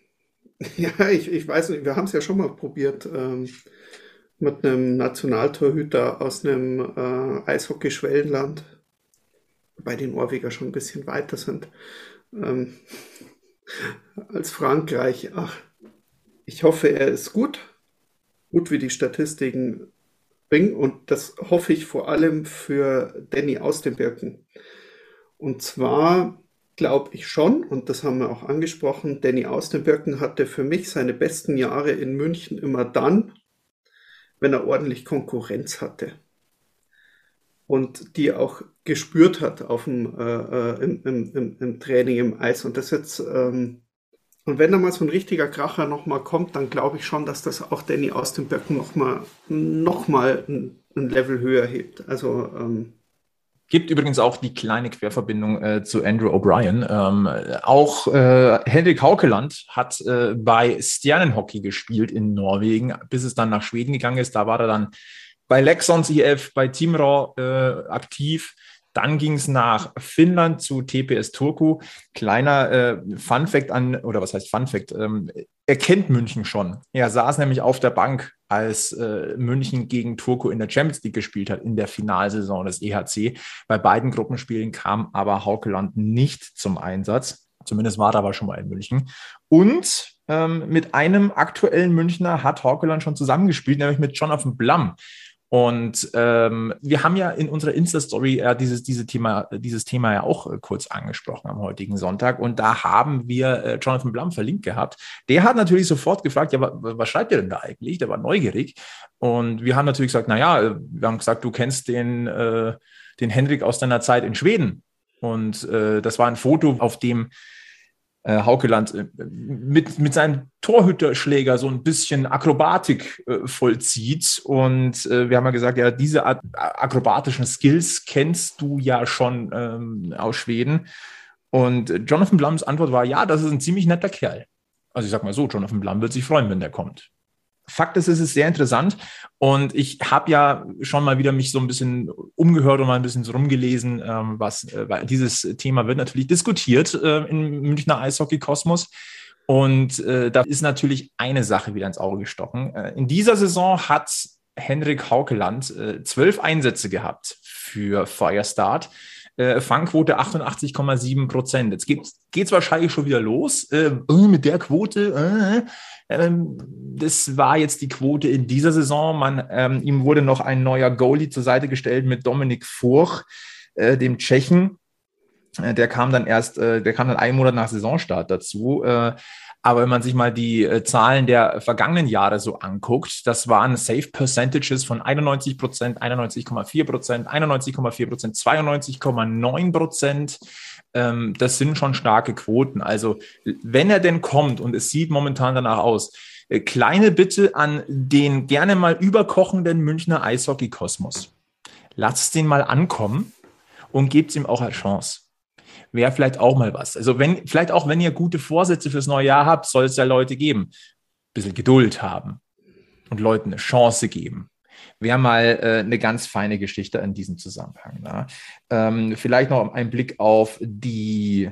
Ja, ich, ich weiß nicht, wir haben es ja schon mal probiert ähm, mit einem Nationaltorhüter aus einem äh, Eishockey-Schwellenland bei den Norweger schon ein bisschen weiter sind ähm, als Frankreich. Ach, ich hoffe, er ist gut, gut wie die Statistiken bringen und das hoffe ich vor allem für Danny aus den Birken. Und zwar glaube ich schon, und das haben wir auch angesprochen, Danny aus den Birken hatte für mich seine besten Jahre in München immer dann, wenn er ordentlich Konkurrenz hatte und die auch gespürt hat auf dem, äh, äh, im, im, im, Training im Eis. Und das jetzt, ähm, und wenn da mal so ein richtiger Kracher nochmal kommt, dann glaube ich schon, dass das auch Danny aus den Böcken nochmal noch mal ein, ein Level höher hebt. Also ähm, Gibt übrigens auch die kleine Querverbindung äh, zu Andrew O'Brien. Ähm, auch äh, Henrik Haukeland hat äh, bei Sternenhockey gespielt in Norwegen, bis es dann nach Schweden gegangen ist. Da war er dann bei Lexons IF, bei Timrå äh, aktiv. Dann ging es nach Finnland zu TPS Turku. Kleiner äh, Fun Fact an, oder was heißt Fun Fact? Ähm, er kennt München schon. Er saß nämlich auf der Bank, als äh, München gegen Turku in der Champions League gespielt hat, in der Finalsaison des EHC. Bei beiden Gruppenspielen kam aber Haukeland nicht zum Einsatz. Zumindest war er aber schon mal in München. Und ähm, mit einem aktuellen Münchner hat Haukeland schon zusammengespielt, nämlich mit Jonathan Blum. Und ähm, wir haben ja in unserer Insta-Story äh, dieses, diese Thema, dieses Thema ja auch äh, kurz angesprochen am heutigen Sonntag. Und da haben wir äh, Jonathan Blum verlinkt gehabt. Der hat natürlich sofort gefragt, ja, was, was schreibt ihr denn da eigentlich? Der war neugierig. Und wir haben natürlich gesagt, naja, äh, wir haben gesagt, du kennst den, äh, den Henrik aus deiner Zeit in Schweden. Und äh, das war ein Foto, auf dem äh, Haukeland äh, mit, mit seinem Torhüterschläger so ein bisschen Akrobatik äh, vollzieht. Und äh, wir haben ja gesagt, ja, diese Art, akrobatischen Skills kennst du ja schon ähm, aus Schweden. Und Jonathan Blums Antwort war, ja, das ist ein ziemlich netter Kerl. Also ich sag mal so, Jonathan Blum wird sich freuen, wenn der kommt. Fakt ist, es ist sehr interessant und ich habe ja schon mal wieder mich so ein bisschen umgehört und mal ein bisschen so rumgelesen, ähm, was, äh, dieses Thema wird natürlich diskutiert äh, im Münchner Eishockey-Kosmos. Und äh, da ist natürlich eine Sache wieder ins Auge gestochen. Äh, in dieser Saison hat Henrik Haukeland äh, zwölf Einsätze gehabt für Firestart. Äh, Fangquote 88,7 Prozent. Jetzt geht es wahrscheinlich schon wieder los äh, äh mit der Quote. Äh, ähm, das war jetzt die Quote in dieser Saison. Man, ähm, ihm wurde noch ein neuer Goalie zur Seite gestellt mit Dominik Furch, äh, dem Tschechen. Äh, der kam dann erst, der kam dann einen Monat nach Saisonstart dazu. Aber wenn man sich mal die äh, Zahlen der vergangenen Jahre so anguckt, das waren Safe Percentages von 91 Prozent, 91,4 Prozent, 91,4 Prozent, 92,9 Prozent. Ähm, das sind schon starke Quoten. Also wenn er denn kommt und es sieht momentan danach aus, äh, kleine Bitte an den gerne mal überkochenden Münchner Eishockey-Kosmos. Lasst den mal ankommen und gebt ihm auch eine Chance wäre vielleicht auch mal was. Also wenn, vielleicht auch wenn ihr gute Vorsätze fürs neue Jahr habt, soll es ja Leute geben. Ein bisschen Geduld haben und Leuten eine Chance geben. Wäre mal äh, eine ganz feine Geschichte in diesem Zusammenhang. Ne? Ähm, vielleicht noch ein Blick auf die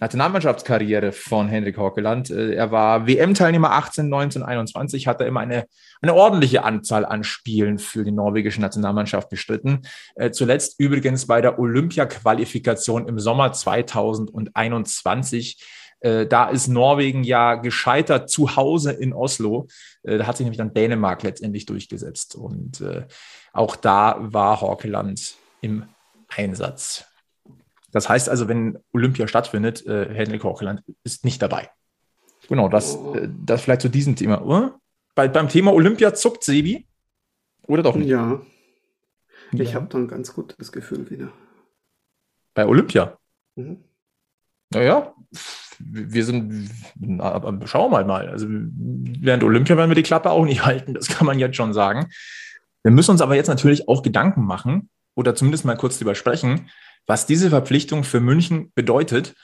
Nationalmannschaftskarriere von Henrik Haukeland. Äh, er war WM-Teilnehmer 18, 19, 21, hat er immer eine, eine ordentliche Anzahl an Spielen für die norwegische Nationalmannschaft bestritten. Äh, zuletzt übrigens bei der Olympia-Qualifikation im Sommer 2021. Äh, da ist Norwegen ja gescheitert zu Hause in Oslo. da hat sich nämlich dann Dänemark letztendlich durchgesetzt. Und auch da war Haukeland im Einsatz. Das heißt also, wenn Olympia stattfindet, äh, Henrik Horkeland ist nicht dabei. Genau, das, oh. äh, das vielleicht zu diesem Thema. Oder? Bei, beim Thema Olympia zuckt Sebi? Oder doch nicht? Ja. ja. Ich habe da ein ganz gutes Gefühl wieder. Bei Olympia? Mhm. Naja, wir sind, na, schauen wir mal. Also während Olympia werden wir die Klappe auch nicht halten, das kann man jetzt schon sagen. Wir müssen uns aber jetzt natürlich auch Gedanken machen oder zumindest mal kurz drüber sprechen, was diese Verpflichtung für München bedeutet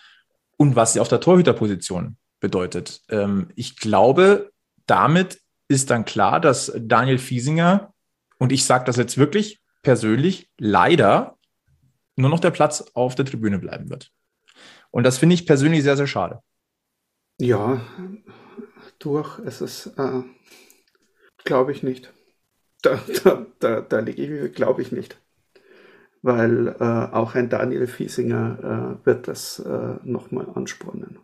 und was sie auf der Torhüterposition bedeutet. Ähm, ich glaube, damit ist dann klar, dass Daniel Fiesinger, und ich sage das jetzt wirklich persönlich, leider nur noch der Platz auf der Tribüne bleiben wird. Und das finde ich persönlich sehr, sehr schade. Ja, durch. Es ist, äh, glaube ich nicht. Da, da, da, da liege ich, glaube ich nicht weil äh, auch ein Daniel Fiesinger äh, wird das äh, nochmal anspornen.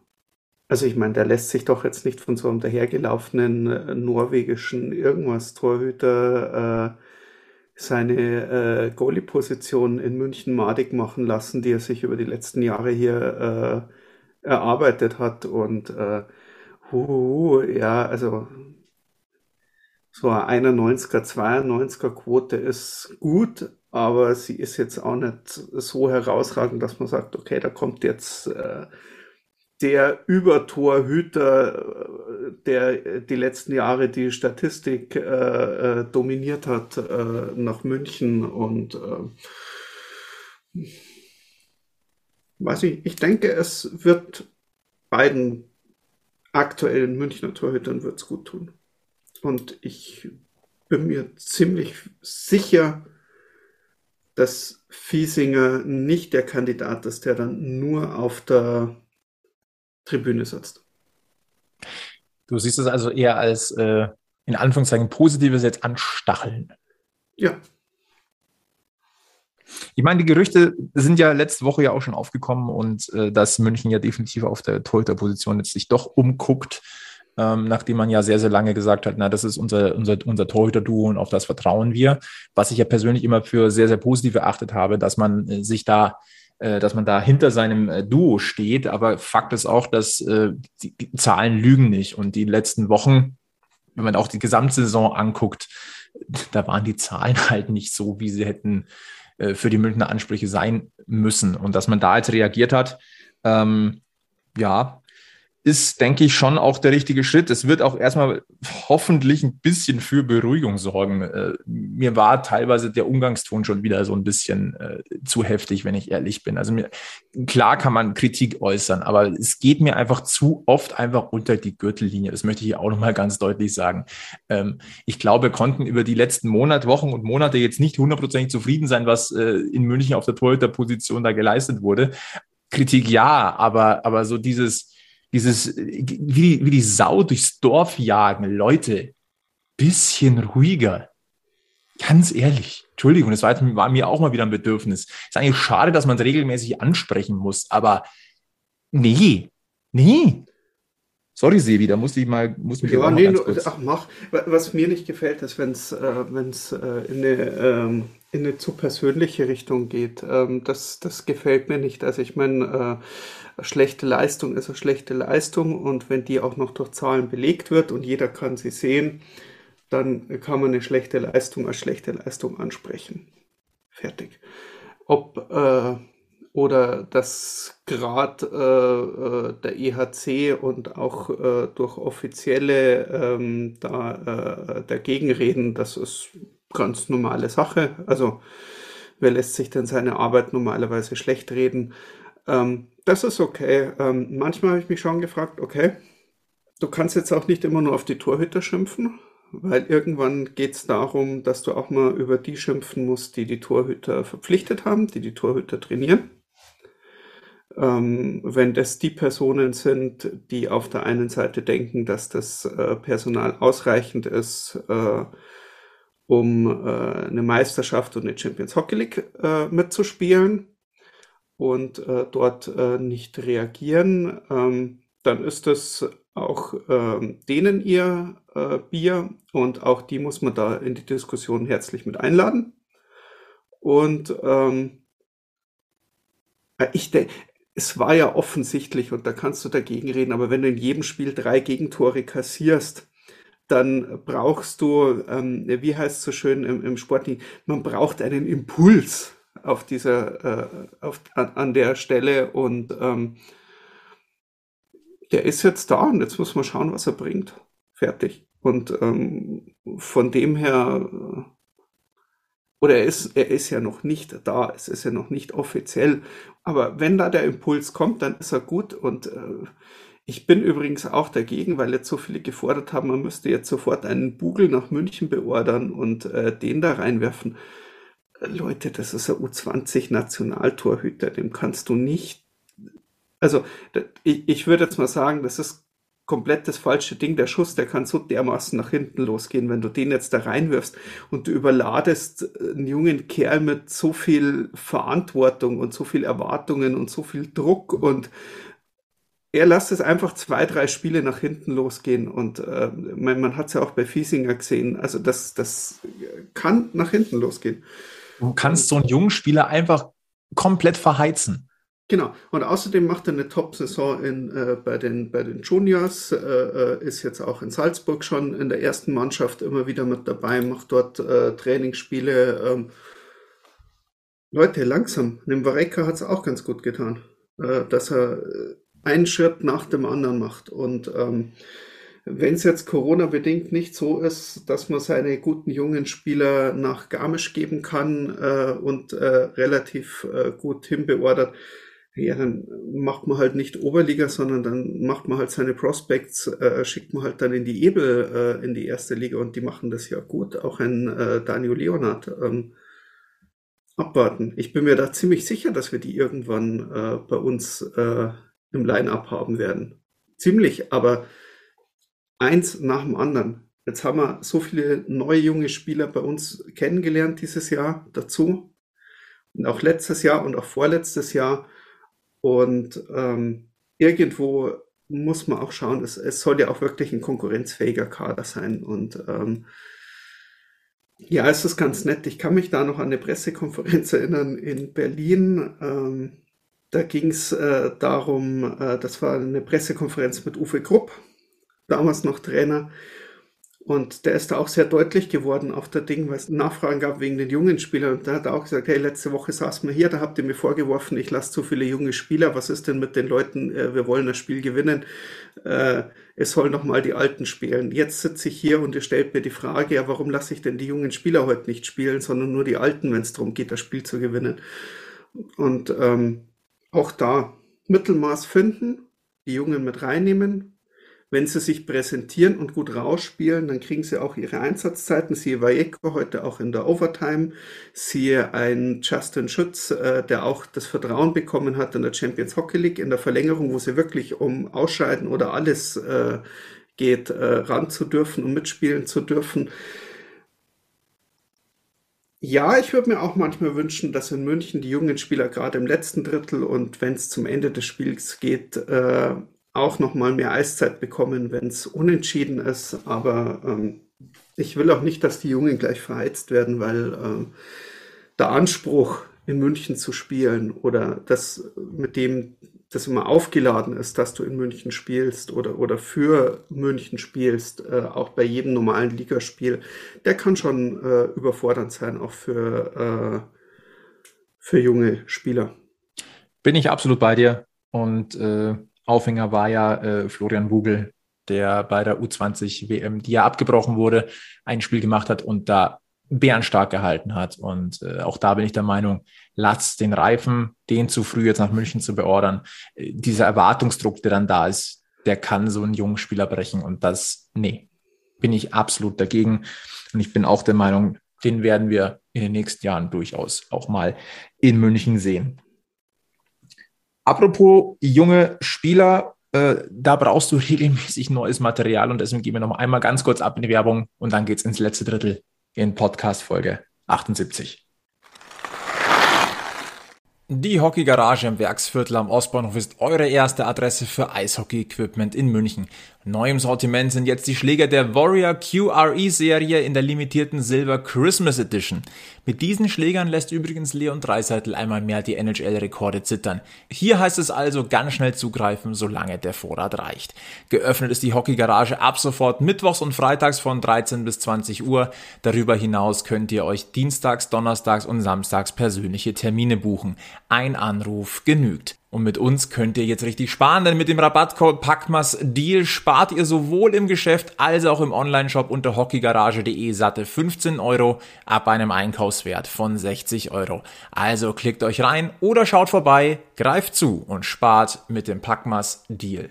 Also ich meine, der lässt sich doch jetzt nicht von so einem dahergelaufenen äh, norwegischen irgendwas Torhüter äh, seine äh, Goalie-Position in München madig machen lassen, die er sich über die letzten Jahre hier äh, erarbeitet hat. Und äh, hu, ja, also so eine 91er, 92er Quote ist gut, aber sie ist jetzt auch nicht so herausragend, dass man sagt, okay, da kommt jetzt äh, der Übertorhüter, äh, der die letzten Jahre die Statistik äh, äh, dominiert hat, äh, nach München und äh, weiß ich, ich denke, es wird beiden aktuellen Münchner Torhütern wird's gut tun. Und ich bin mir ziemlich sicher, dass Fiesinger nicht der Kandidat ist, der dann nur auf der Tribüne sitzt. Du siehst es also eher als äh, in Anführungszeichen positives jetzt anstacheln. Ja. Ich meine, die Gerüchte sind ja letzte Woche ja auch schon aufgekommen und äh, dass München ja definitiv auf der Torhüterposition jetzt sich doch umguckt ähm, nachdem man ja sehr, sehr lange gesagt hat, na, das ist unser, unser, unser Torhüter-Duo und auf das vertrauen wir. Was ich ja persönlich immer für sehr, sehr positiv erachtet habe, dass man äh, sich da äh, dass man da hinter seinem äh, Duo steht. Aber Fakt ist auch, dass äh, die, die, Zahlen lügen nicht. Und die letzten Wochen, wenn man auch die Gesamtsaison anguckt, da waren die Zahlen halt nicht so, wie sie hätten äh, für die Münchner Ansprüche sein müssen. Und dass man da jetzt reagiert hat, ähm, ja, ist, denke ich, schon auch der richtige Schritt. Es wird auch erstmal hoffentlich ein bisschen für Beruhigung sorgen. Äh, mir war teilweise der Umgangston schon wieder so ein bisschen äh, zu heftig, wenn ich ehrlich bin. Also mir, klar kann man Kritik äußern, aber es geht mir einfach zu oft einfach unter die Gürtellinie. Das möchte ich hier auch nochmal ganz deutlich sagen. Ähm, ich glaube, wir konnten über die letzten Monate, Wochen und Monate jetzt nicht hundertprozentig zufrieden sein, was äh, in München auf der Torhüterposition da geleistet wurde. Kritik ja, aber, aber so dieses, dieses, wie die, wie die Sau durchs Dorf jagen, Leute, bisschen ruhiger. Ganz ehrlich, Entschuldigung, das war, war mir auch mal wieder ein Bedürfnis. Ist eigentlich schade, dass man es regelmäßig ansprechen muss, aber nee, nee. Sorry, Sevi, da muss ich mal, muss mich ja, nee, mal kurz... ach, mach. Was mir nicht gefällt, ist, wenn es äh, wenn's, äh, in, eine, ähm, in eine zu persönliche Richtung geht. Ähm, das, das gefällt mir nicht. Also ich meine, äh, schlechte Leistung ist eine schlechte Leistung und wenn die auch noch durch Zahlen belegt wird und jeder kann sie sehen, dann kann man eine schlechte Leistung als schlechte Leistung ansprechen. Fertig. Ob äh, oder dass gerade äh, äh der EHC und auch äh, durch offizielle ähm, da äh, dagegen reden, das ist ganz normale Sache. Also wer lässt sich denn seine Arbeit normalerweise schlecht reden? Ähm, das ist okay. Ähm, manchmal habe ich mich schon gefragt, okay, du kannst jetzt auch nicht immer nur auf die Torhüter schimpfen, weil irgendwann geht es darum, dass du auch mal über die schimpfen musst, die die Torhüter verpflichtet haben, die die Torhüter trainieren. ähm, wenn das die Personen sind, die auf der einen Seite denken, dass das äh, Personal ausreichend ist, äh, um äh, eine Meisterschaft und eine Champions Hockey League äh, mitzuspielen und äh, dort äh, nicht reagieren, ähm, dann ist das auch ähm, denen ihr Bier und auch die muss man da in die Diskussion herzlich mit einladen. Und ähm, ich denke, es war ja offensichtlich und da kannst du dagegen reden, aber wenn du in jedem Spiel drei Gegentore kassierst, dann brauchst du, ähm, wie heißt es so schön im, im Sport, man braucht einen Impuls auf dieser, äh, auf, an, an, der Stelle und ähm, der ist jetzt da und jetzt muss man schauen, was er bringt. Fertig. Und ähm, von dem her oder er ist, er ist ja noch nicht da, es ist ja noch nicht offiziell. Aber wenn da der Impuls kommt, dann ist er gut. Und äh, ich bin übrigens auch dagegen, weil jetzt so viele gefordert haben, man müsste jetzt sofort einen Bugel nach München beordern und äh, den da reinwerfen. Leute, das ist ein U20-Nationaltorhüter, dem kannst du nicht. Also, ich, ich würde jetzt mal sagen, das ist komplett das falsche Ding. Der Schuss, der kann so dermaßen nach hinten losgehen, wenn du den jetzt da reinwirfst und du überladest einen jungen Kerl mit so viel Verantwortung und so viel Erwartungen und so viel Druck und er lässt es einfach zwei, drei Spiele nach hinten losgehen und äh, man, man hat es ja auch bei Fiesinger gesehen. Also das, das kann nach hinten losgehen. Du kannst so einen jungen Spieler einfach komplett verheizen. Genau. Und außerdem macht er eine Top-Saison äh, bei, den, bei den Juniors, äh, äh, ist jetzt auch in Salzburg schon in der ersten Mannschaft immer wieder mit dabei, macht dort äh, Trainingsspiele. Ähm. Leute, langsam. Dem Vareka hat es auch ganz gut getan, äh, dass er äh, einen Schritt nach dem anderen macht. Und ähm, wenn es jetzt Corona-bedingt nicht so ist, dass man seine guten jungen Spieler nach Garmisch geben kann äh, und äh, relativ äh, gut hinbeordert, ja, dann macht man halt nicht Oberliga, sondern dann macht man halt seine Prospects, äh, schickt man halt dann in die Ebel äh, in die erste Liga und die machen das ja gut. Auch ein äh, Daniel Leonard. Ähm, abwarten. Ich bin mir da ziemlich sicher, dass wir die irgendwann äh, bei uns äh, im Line-Up haben werden. Ziemlich, aber eins nach dem anderen. Jetzt haben wir so viele neue junge Spieler bei uns kennengelernt dieses Jahr dazu. Und auch letztes Jahr und auch vorletztes Jahr. Und ähm, irgendwo muss man auch schauen, es, es soll ja auch wirklich ein konkurrenzfähiger Kader sein. Und ähm, ja, es ist ganz nett. Ich kann mich da noch an eine Pressekonferenz erinnern in Berlin. Ähm, da ging es äh, darum, äh, das war eine Pressekonferenz mit Uwe Krupp, damals noch Trainer. Und der ist da auch sehr deutlich geworden auf der Ding, weil es Nachfragen gab wegen den jungen Spielern. Und da hat er auch gesagt, hey, letzte Woche saßen wir hier, da habt ihr mir vorgeworfen, ich lasse zu viele junge Spieler. Was ist denn mit den Leuten? Äh, wir wollen das Spiel gewinnen. Äh, es soll noch mal die Alten spielen. Jetzt sitze ich hier und ihr stellt mir die Frage, ja, warum lasse ich denn die jungen Spieler heute nicht spielen, sondern nur die Alten, wenn es darum geht, das Spiel zu gewinnen. Und ähm, auch da Mittelmaß finden, die Jungen mit reinnehmen, wenn sie sich präsentieren und gut rausspielen, dann kriegen sie auch ihre Einsatzzeiten. Siehe Vallejo heute auch in der Overtime. Siehe ein Justin Schütz, äh, der auch das Vertrauen bekommen hat in der Champions Hockey League in der Verlängerung, wo sie wirklich um Ausscheiden oder alles äh, geht, äh, ran zu dürfen und mitspielen zu dürfen. Ja, ich würde mir auch manchmal wünschen, dass in München die jungen Spieler gerade im letzten Drittel und wenn es zum Ende des Spiels geht, äh, auch noch mal mehr Eiszeit bekommen, wenn es unentschieden ist. Aber ähm, ich will auch nicht, dass die Jungen gleich verheizt werden, weil ähm, der Anspruch, in München zu spielen oder das mit dem das immer aufgeladen ist, dass du in München spielst oder, oder für München spielst, äh, auch bei jedem normalen Ligaspiel, der kann schon äh, überfordernd sein, auch für, äh, für junge Spieler. Bin ich absolut bei dir und äh, Aufhänger war ja äh, Florian Wugel, der bei der U20 WM, die ja abgebrochen wurde, ein Spiel gemacht hat und da bärenstark gehalten hat. Und äh, auch da bin ich der Meinung, lasst den Reifen, den zu früh jetzt nach München zu beordern. Äh, dieser Erwartungsdruck, der dann da ist, der kann so einen jungen Spieler brechen. Und das, nee, bin ich absolut dagegen. Und ich bin auch der Meinung, den werden wir in den nächsten Jahren durchaus auch mal in München sehen. Apropos junge Spieler, äh, da brauchst du regelmäßig neues Material und deswegen gehen wir noch einmal ganz kurz ab in die Werbung und dann geht's ins letzte Drittel in Podcast Folge 78. Die Hockey-Garage im Werksviertel am Ostbahnhof ist eure erste Adresse für Eishockey-Equipment in München. Neu im Sortiment sind jetzt die Schläger der Warrior QRE-Serie in der limitierten Silver Christmas Edition. Mit diesen Schlägern lässt übrigens Leon Dreiseitel einmal mehr die NHL-Rekorde zittern. Hier heißt es also ganz schnell zugreifen, solange der Vorrat reicht. Geöffnet ist die Hockey-Garage ab sofort mittwochs und freitags von 13 bis 20 Uhr. Darüber hinaus könnt ihr euch dienstags, donnerstags und samstags persönliche Termine buchen. Ein Anruf genügt. Und mit uns könnt ihr jetzt richtig sparen, denn mit dem Rabattcode Packmas Deal spart ihr sowohl im Geschäft als auch im Onlineshop unter hockeygarage.de satte 15 Euro ab einem Einkaufswert von 60 Euro. Also klickt euch rein oder schaut vorbei, greift zu und spart mit dem Packmas Deal.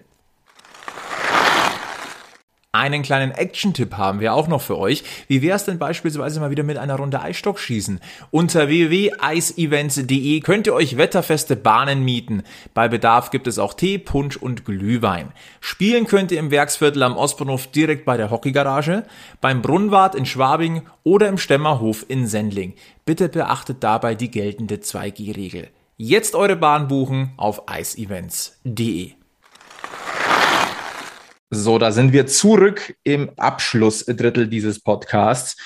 Einen kleinen Action-Tipp haben wir auch noch für euch. Wie wäre es denn beispielsweise mal wieder mit einer Runde Eisstockschießen? Unter www.eisevents.de könnt ihr euch wetterfeste Bahnen mieten. Bei Bedarf gibt es auch Tee, Punsch und Glühwein. Spielen könnt ihr im Werksviertel am Ostbahnhof direkt bei der Hockeygarage, beim Brunnwart in Schwabing oder im Stemmerhof in Sendling. Bitte beachtet dabei die geltende 2G-Regel. Jetzt eure Bahn buchen auf eisevents.de. So, da sind wir zurück im Abschlussdrittel dieses Podcasts.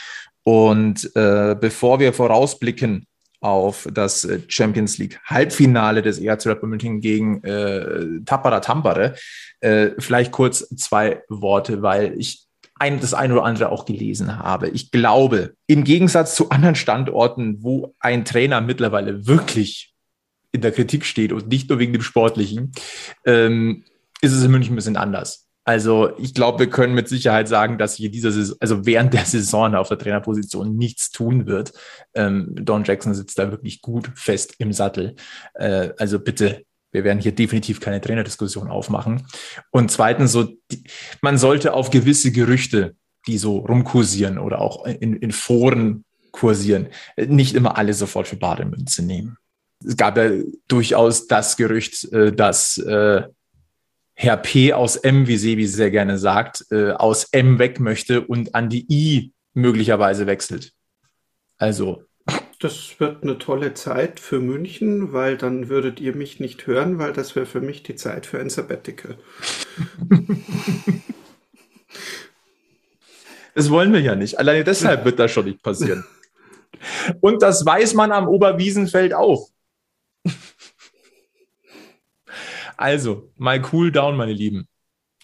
Und äh, bevor wir vorausblicken auf das Champions League Halbfinale des ERC Red München gegen äh, Tappara Tampere, äh, vielleicht kurz zwei Worte, weil ich ein, das eine oder andere auch gelesen habe. Ich glaube, im Gegensatz zu anderen Standorten, wo ein Trainer mittlerweile wirklich in der Kritik steht und nicht nur wegen dem Sportlichen, ähm, ist es in München ein bisschen anders. Also ich glaube, wir können mit Sicherheit sagen, dass hier dieser Saison, also während der Saison auf der Trainerposition nichts tun wird. Ähm, Don Jackson sitzt da wirklich gut fest im Sattel. Äh, also bitte, wir werden hier definitiv keine Trainerdiskussion aufmachen. Und zweitens, so, die, man sollte auf gewisse Gerüchte, die so rumkursieren oder auch in, in Foren kursieren, nicht immer alle sofort für Bademünze nehmen. Es gab ja durchaus das Gerücht, äh, dass äh, Herr P aus M, wie Sebi sehr gerne sagt, äh, aus M weg möchte und an die I möglicherweise wechselt. Also. Das wird eine tolle Zeit für München, weil dann würdet ihr mich nicht hören, weil das wäre für mich die Zeit für ein Sabbatical. das wollen wir ja nicht. Alleine deshalb wird das schon nicht passieren. Und das weiß man am Oberwiesenfeld auch. Also, mal cool down, meine Lieben.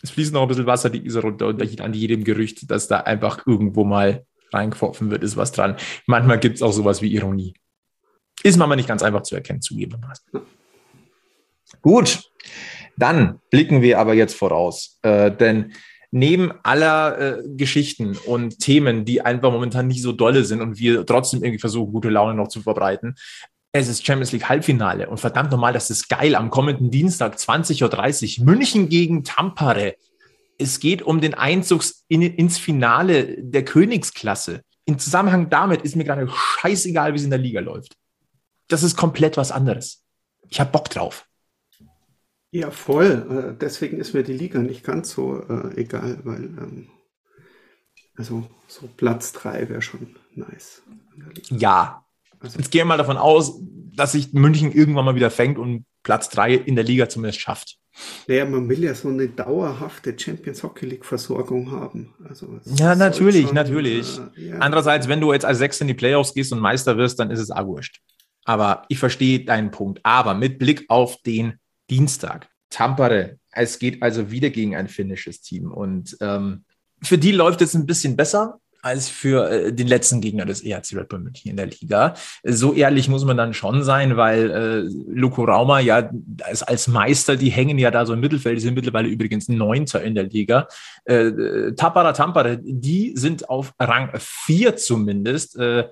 Es fließt noch ein bisschen Wasser die Isar runter und an jedem Gerücht, dass da einfach irgendwo mal reingepfoffen wird, ist was dran. Manchmal gibt es auch sowas wie Ironie. Ist manchmal nicht ganz einfach zu erkennen, zugegebenermaßen. Gut, dann blicken wir aber jetzt voraus. Äh, denn neben aller äh, Geschichten und Themen, die einfach momentan nicht so dolle sind und wir trotzdem irgendwie versuchen, gute Laune noch zu verbreiten, es ist Champions League Halbfinale und verdammt nochmal, das ist geil. Am kommenden Dienstag 20.30 Uhr München gegen Tampere. Es geht um den Einzug in, ins Finale der Königsklasse. Im Zusammenhang damit ist mir gerade scheißegal, wie es in der Liga läuft. Das ist komplett was anderes. Ich habe Bock drauf. Ja, voll. Äh, deswegen ist mir die Liga nicht ganz so äh, egal, weil ähm, also so Platz 3 wäre schon nice. Ja, Jetzt gehen wir mal davon aus, dass sich München irgendwann mal wieder fängt und Platz 3 in der Liga zumindest schafft. Naja, man will ja so eine dauerhafte Champions Hockey League Versorgung haben. Also ja, natürlich, schon, natürlich. Äh, ja. Andererseits, wenn du jetzt als Sechster in die Playoffs gehst und Meister wirst, dann ist es auch wurscht. Aber ich verstehe deinen Punkt. Aber mit Blick auf den Dienstag, Tampere, es geht also wieder gegen ein finnisches Team. Und ähm, für die läuft es ein bisschen besser als für äh, den letzten Gegner des EHC Red Bull München in der Liga. So ehrlich muss man dann schon sein, weil äh, Luko Rauma ja als, als Meister, die hängen ja da so im Mittelfeld, die sind mittlerweile übrigens Neunter in der Liga. Äh, Tapara Tampere, die sind auf Rang 4 zumindest, äh,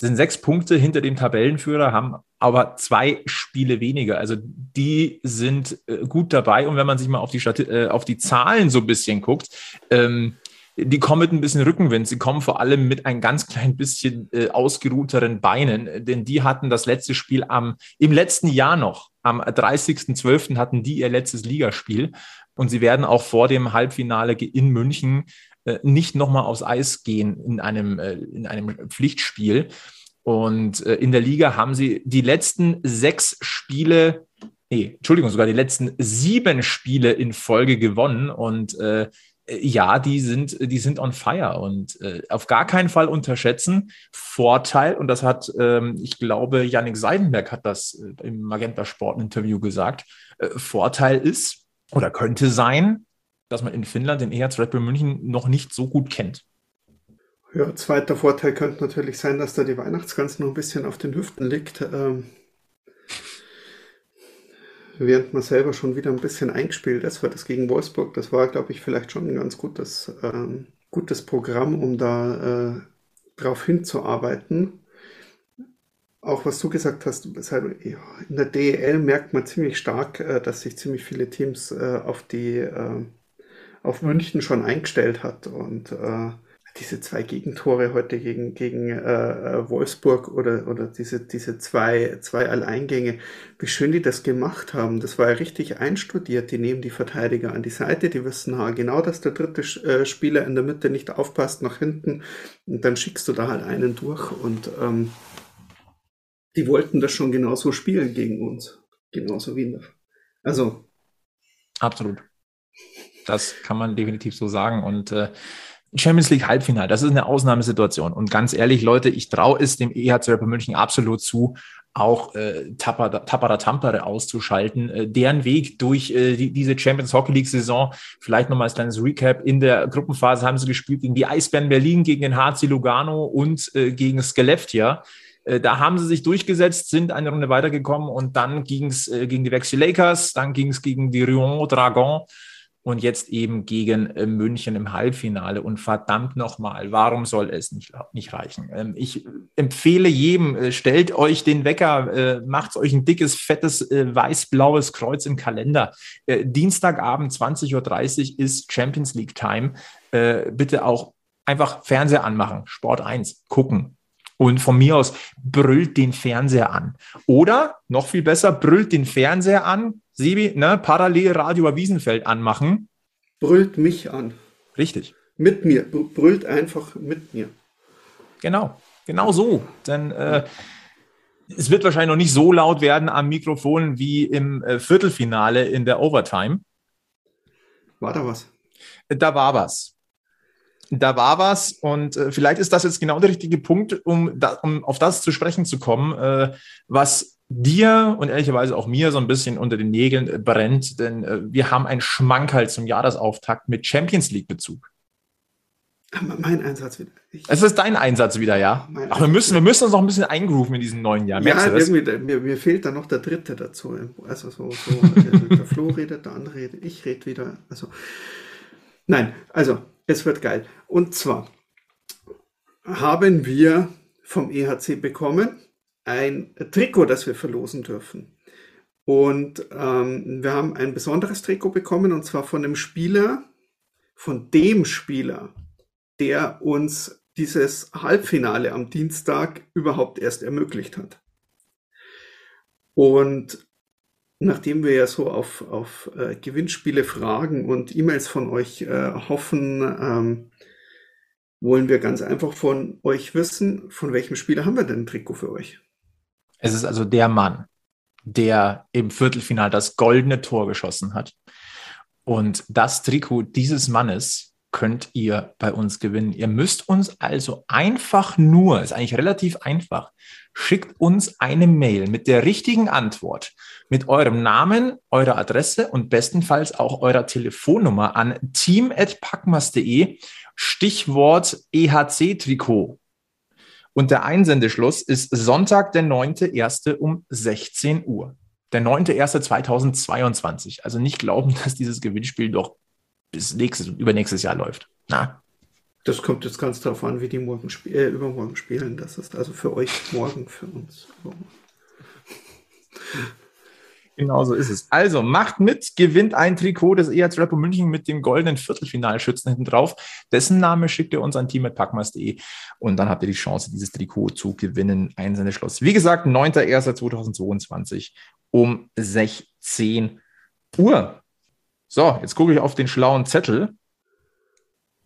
sind sechs Punkte hinter dem Tabellenführer, haben aber zwei Spiele weniger. Also die sind äh, gut dabei. Und wenn man sich mal auf die, Stati äh, auf die Zahlen so ein bisschen guckt, ähm, die kommen mit ein bisschen Rückenwind. Sie kommen vor allem mit ein ganz klein bisschen äh, ausgeruhteren Beinen, denn die hatten das letzte Spiel am, im letzten Jahr noch, am 30.12. hatten die ihr letztes Ligaspiel. Und sie werden auch vor dem Halbfinale in München äh, nicht nochmal aufs Eis gehen in einem, äh, in einem Pflichtspiel. Und äh, in der Liga haben sie die letzten sechs Spiele, nee, Entschuldigung, sogar die letzten sieben Spiele in Folge gewonnen. Und äh, ja, die sind, die sind on fire und äh, auf gar keinen Fall unterschätzen. Vorteil, und das hat, ähm, ich glaube, Yannick Seidenberg hat das äh, im Magenta Sport Interview gesagt. Äh, Vorteil ist oder könnte sein, dass man in Finnland den EHC Red Bull München noch nicht so gut kennt. Ja, zweiter Vorteil könnte natürlich sein, dass da die Weihnachtsgans noch ein bisschen auf den Hüften liegt. Ähm, während man selber schon wieder ein bisschen eingespielt ist, weil das gegen Wolfsburg, das war, glaube ich, vielleicht schon ein ganz gutes, ähm, gutes Programm, um da äh, drauf hinzuarbeiten. Auch was du gesagt hast, halt, in der DEL merkt man ziemlich stark, äh, dass sich ziemlich viele Teams äh, auf die äh, auf München schon eingestellt hat und äh, diese zwei Gegentore heute gegen, gegen äh, äh, Wolfsburg oder, oder diese, diese zwei, zwei Alleingänge, wie schön die das gemacht haben. Das war ja richtig einstudiert. Die nehmen die Verteidiger an die Seite, die wissen ha, genau, dass der dritte äh, Spieler in der Mitte nicht aufpasst nach hinten und dann schickst du da halt einen durch und ähm, die wollten das schon genauso spielen gegen uns. Genauso wie in der. Also. Absolut. Das kann man definitiv so sagen. Und äh, Champions League Halbfinale, das ist eine Ausnahmesituation. Und ganz ehrlich, Leute, ich traue es dem EHC Rapper München absolut zu, auch äh, Tapara Tampere auszuschalten. Äh, deren Weg durch äh, die, diese Champions Hockey League Saison, vielleicht nochmal als kleines Recap, in der Gruppenphase haben sie gespielt gegen die Eisbären Berlin, gegen den HC Lugano und äh, gegen Skellefteå. Äh, da haben sie sich durchgesetzt, sind eine Runde weitergekommen und dann ging es äh, gegen die Vexi Lakers, dann ging es gegen die Rion Dragon und jetzt eben gegen äh, München im Halbfinale. Und verdammt nochmal, warum soll es nicht, nicht reichen? Ähm, ich empfehle jedem, äh, stellt euch den Wecker, äh, macht euch ein dickes, fettes, weiß-blaues Kreuz im Kalender. Dienstagabend 20.30 Uhr ist Champions League Time. bitte auch einfach Fernseher anmachen, Sport 1, gucken. Und von mir aus brüllt den Fernseher an. Oder noch viel besser, brüllt den Fernseher an, Sebi, ne, parallel Radio Wiesenfeld anmachen. Brüllt mich an. Richtig. Mit mir. Brüllt einfach mit mir. Genau. Genau so. Denn äh, es wird wahrscheinlich noch nicht so laut werden am Mikrofon wie im äh, Viertelfinale in der Overtime. War da was? Da war was. Da war was und äh, vielleicht ist das jetzt genau der richtige Punkt, um, da, um auf das zu sprechen zu kommen, äh, was dir und ehrlicherweise auch mir so ein bisschen unter den Nägeln äh, brennt, denn äh, wir haben einen Schmankerl zum Jahresauftakt mit Champions League-Bezug. Mein Einsatz wieder. Ich, es ist dein Einsatz wieder, ja. Ach, wir müssen, wir müssen uns noch ein bisschen eingrooven in diesem neuen Jahr. Merkst ja, irgendwie, mir, mir fehlt da noch der dritte dazu. Also so, so der, der Flo redet, der andere redet, ich rede wieder. Also nein, also es wird geil. Und zwar haben wir vom EHC bekommen ein Trikot, das wir verlosen dürfen. Und ähm, wir haben ein besonderes Trikot bekommen, und zwar von einem Spieler, von dem Spieler, der uns dieses Halbfinale am Dienstag überhaupt erst ermöglicht hat. Und nachdem wir ja so auf, auf äh, Gewinnspiele fragen und E-Mails von euch äh, hoffen, ähm, wollen wir ganz einfach von euch wissen, von welchem Spieler haben wir denn ein Trikot für euch? Es ist also der Mann, der im Viertelfinal das goldene Tor geschossen hat. Und das Trikot dieses Mannes könnt ihr bei uns gewinnen. Ihr müsst uns also einfach nur, ist eigentlich relativ einfach, schickt uns eine Mail mit der richtigen Antwort, mit eurem Namen, eurer Adresse und bestenfalls auch eurer Telefonnummer an team.packmas.de, Stichwort EHC-Trikot und der Einsendeschluss ist Sonntag, der 9.1. um 16 Uhr. Der 9.1.2022. Also nicht glauben, dass dieses Gewinnspiel doch bis nächstes, übernächstes Jahr läuft. Na? Das kommt jetzt ganz darauf an, wie die morgen sp äh, übermorgen spielen. Das ist also für euch morgen, für uns. Genau so ist es. Also macht mit, gewinnt ein Trikot des EHC Rapper München mit dem goldenen Viertelfinalschützen hinten drauf. Dessen Name schickt ihr uns an team.packmas.de und dann habt ihr die Chance, dieses Trikot zu gewinnen. Einsendeschloss. Wie gesagt, 9.1.2022 um 16 Uhr. So, jetzt gucke ich auf den schlauen Zettel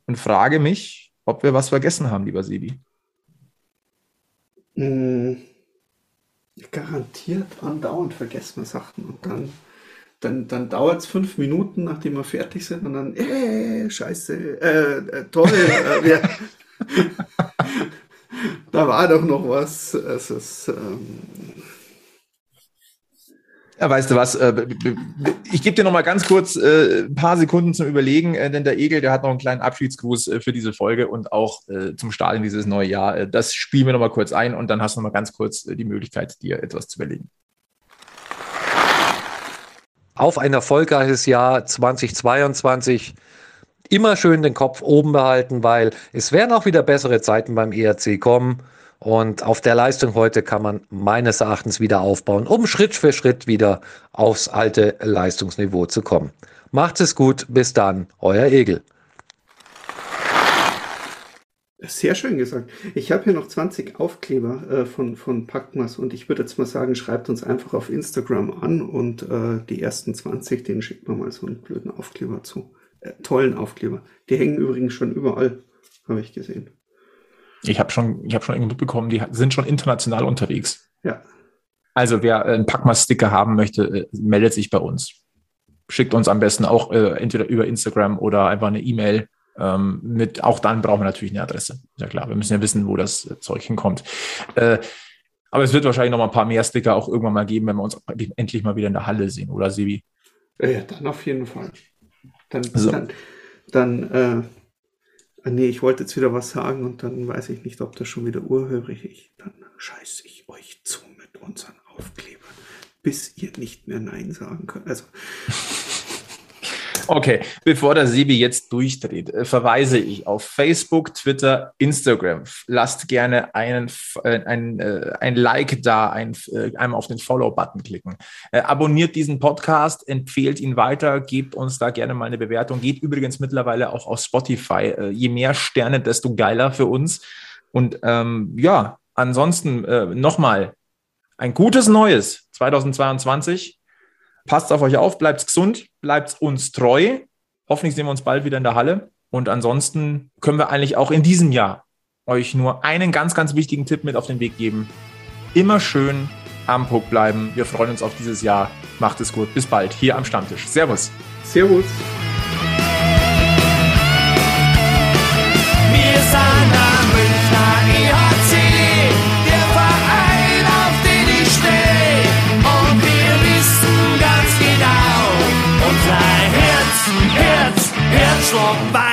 und frage mich, ob wir was vergessen haben, lieber Sebi. Mm, garantiert andauernd vergessen wir Sachen und dann, dann, dann dauert es fünf Minuten, nachdem wir fertig sind und dann, äh, scheiße, äh, äh toll, äh, wir, da war doch noch was. Es ist, ähm, ja, weißt du was? Äh, ich gebe dir noch mal ganz kurz äh, ein paar Sekunden zum Überlegen, äh, denn der Egel, der hat noch einen kleinen Abschiedsgruß für diese Folge und auch zum Start in dieses neue Jahr. Das spielen wir noch mal kurz ein und dann hast du noch mal ganz kurz die Möglichkeit, dir etwas zu überlegen. Auf ein erfolgreiches Jahr 2022 immer schön den Kopf oben behalten, weil es werden auch wieder bessere Zeiten beim ERC kommen. Und auf der Leistung heute kann man meines Erachtens wieder aufbauen, um Schritt für Schritt wieder aufs alte Leistungsniveau zu kommen. Macht es gut, bis dann, euer Egel. Sehr schön gesagt. Ich habe hier noch 20 Aufkleber äh, von, von Packmas und ich würde jetzt mal sagen, schreibt uns einfach auf Instagram an und äh, die ersten 20, denen schickt man mal so einen blöden Aufkleber zu. Äh, tollen Aufkleber. Die hängen übrigens schon überall, habe ich gesehen. Ich habe schon, ich habe schon irgendwie mitbekommen, die sind schon international unterwegs. Ja. Also wer einen Packmas-Sticker haben möchte, äh, meldet sich bei uns. Schickt uns am besten auch äh, entweder über Instagram oder einfach eine E-Mail. Ähm, mit, auch dann brauchen wir natürlich eine Adresse. Ja klar, wir müssen ja wissen, wo das Zeug hinkommt. Äh, aber es wird wahrscheinlich noch mal ein paar mehr Sticker auch irgendwann mal geben, wenn wir uns endlich mal wieder in der Halle sehen, oder Sebi? Ja, dann auf jeden Fall. Dann, so. dann, dann äh, Ah, nee, ich wollte jetzt wieder was sagen und dann weiß ich nicht, ob das schon wieder urhörig ist. Dann scheiße ich euch zu mit unseren Aufklebern, bis ihr nicht mehr Nein sagen könnt. Also. Okay, bevor der Sebi jetzt durchdreht, äh, verweise ich auf Facebook, Twitter, Instagram. Lasst gerne einen, äh, ein, äh, ein Like da, ein, einmal auf den Follow-Button klicken. abonniert diesen Podcast, empfehlt ihn weiter, gebt uns da gerne mal eine Bewertung. Geht übrigens mittlerweile auch auf Spotify. je mehr Sterne, desto geiler für uns. Und ähm, ja, ansonsten äh, nochmal ein gutes Neues 2022. Passt auf euch auf, bleibt gesund, bleibt uns treu. Hoffentlich sehen wir uns bald wieder in der Halle. Und ansonsten können wir eigentlich auch in diesem Jahr euch nur einen ganz, ganz wichtigen Tipp mit auf den Weg geben. Immer schön am Puck bleiben. Wir freuen uns auf dieses Jahr. Macht es gut. Bis bald hier am Stammtisch. Servus. Servus. walk by.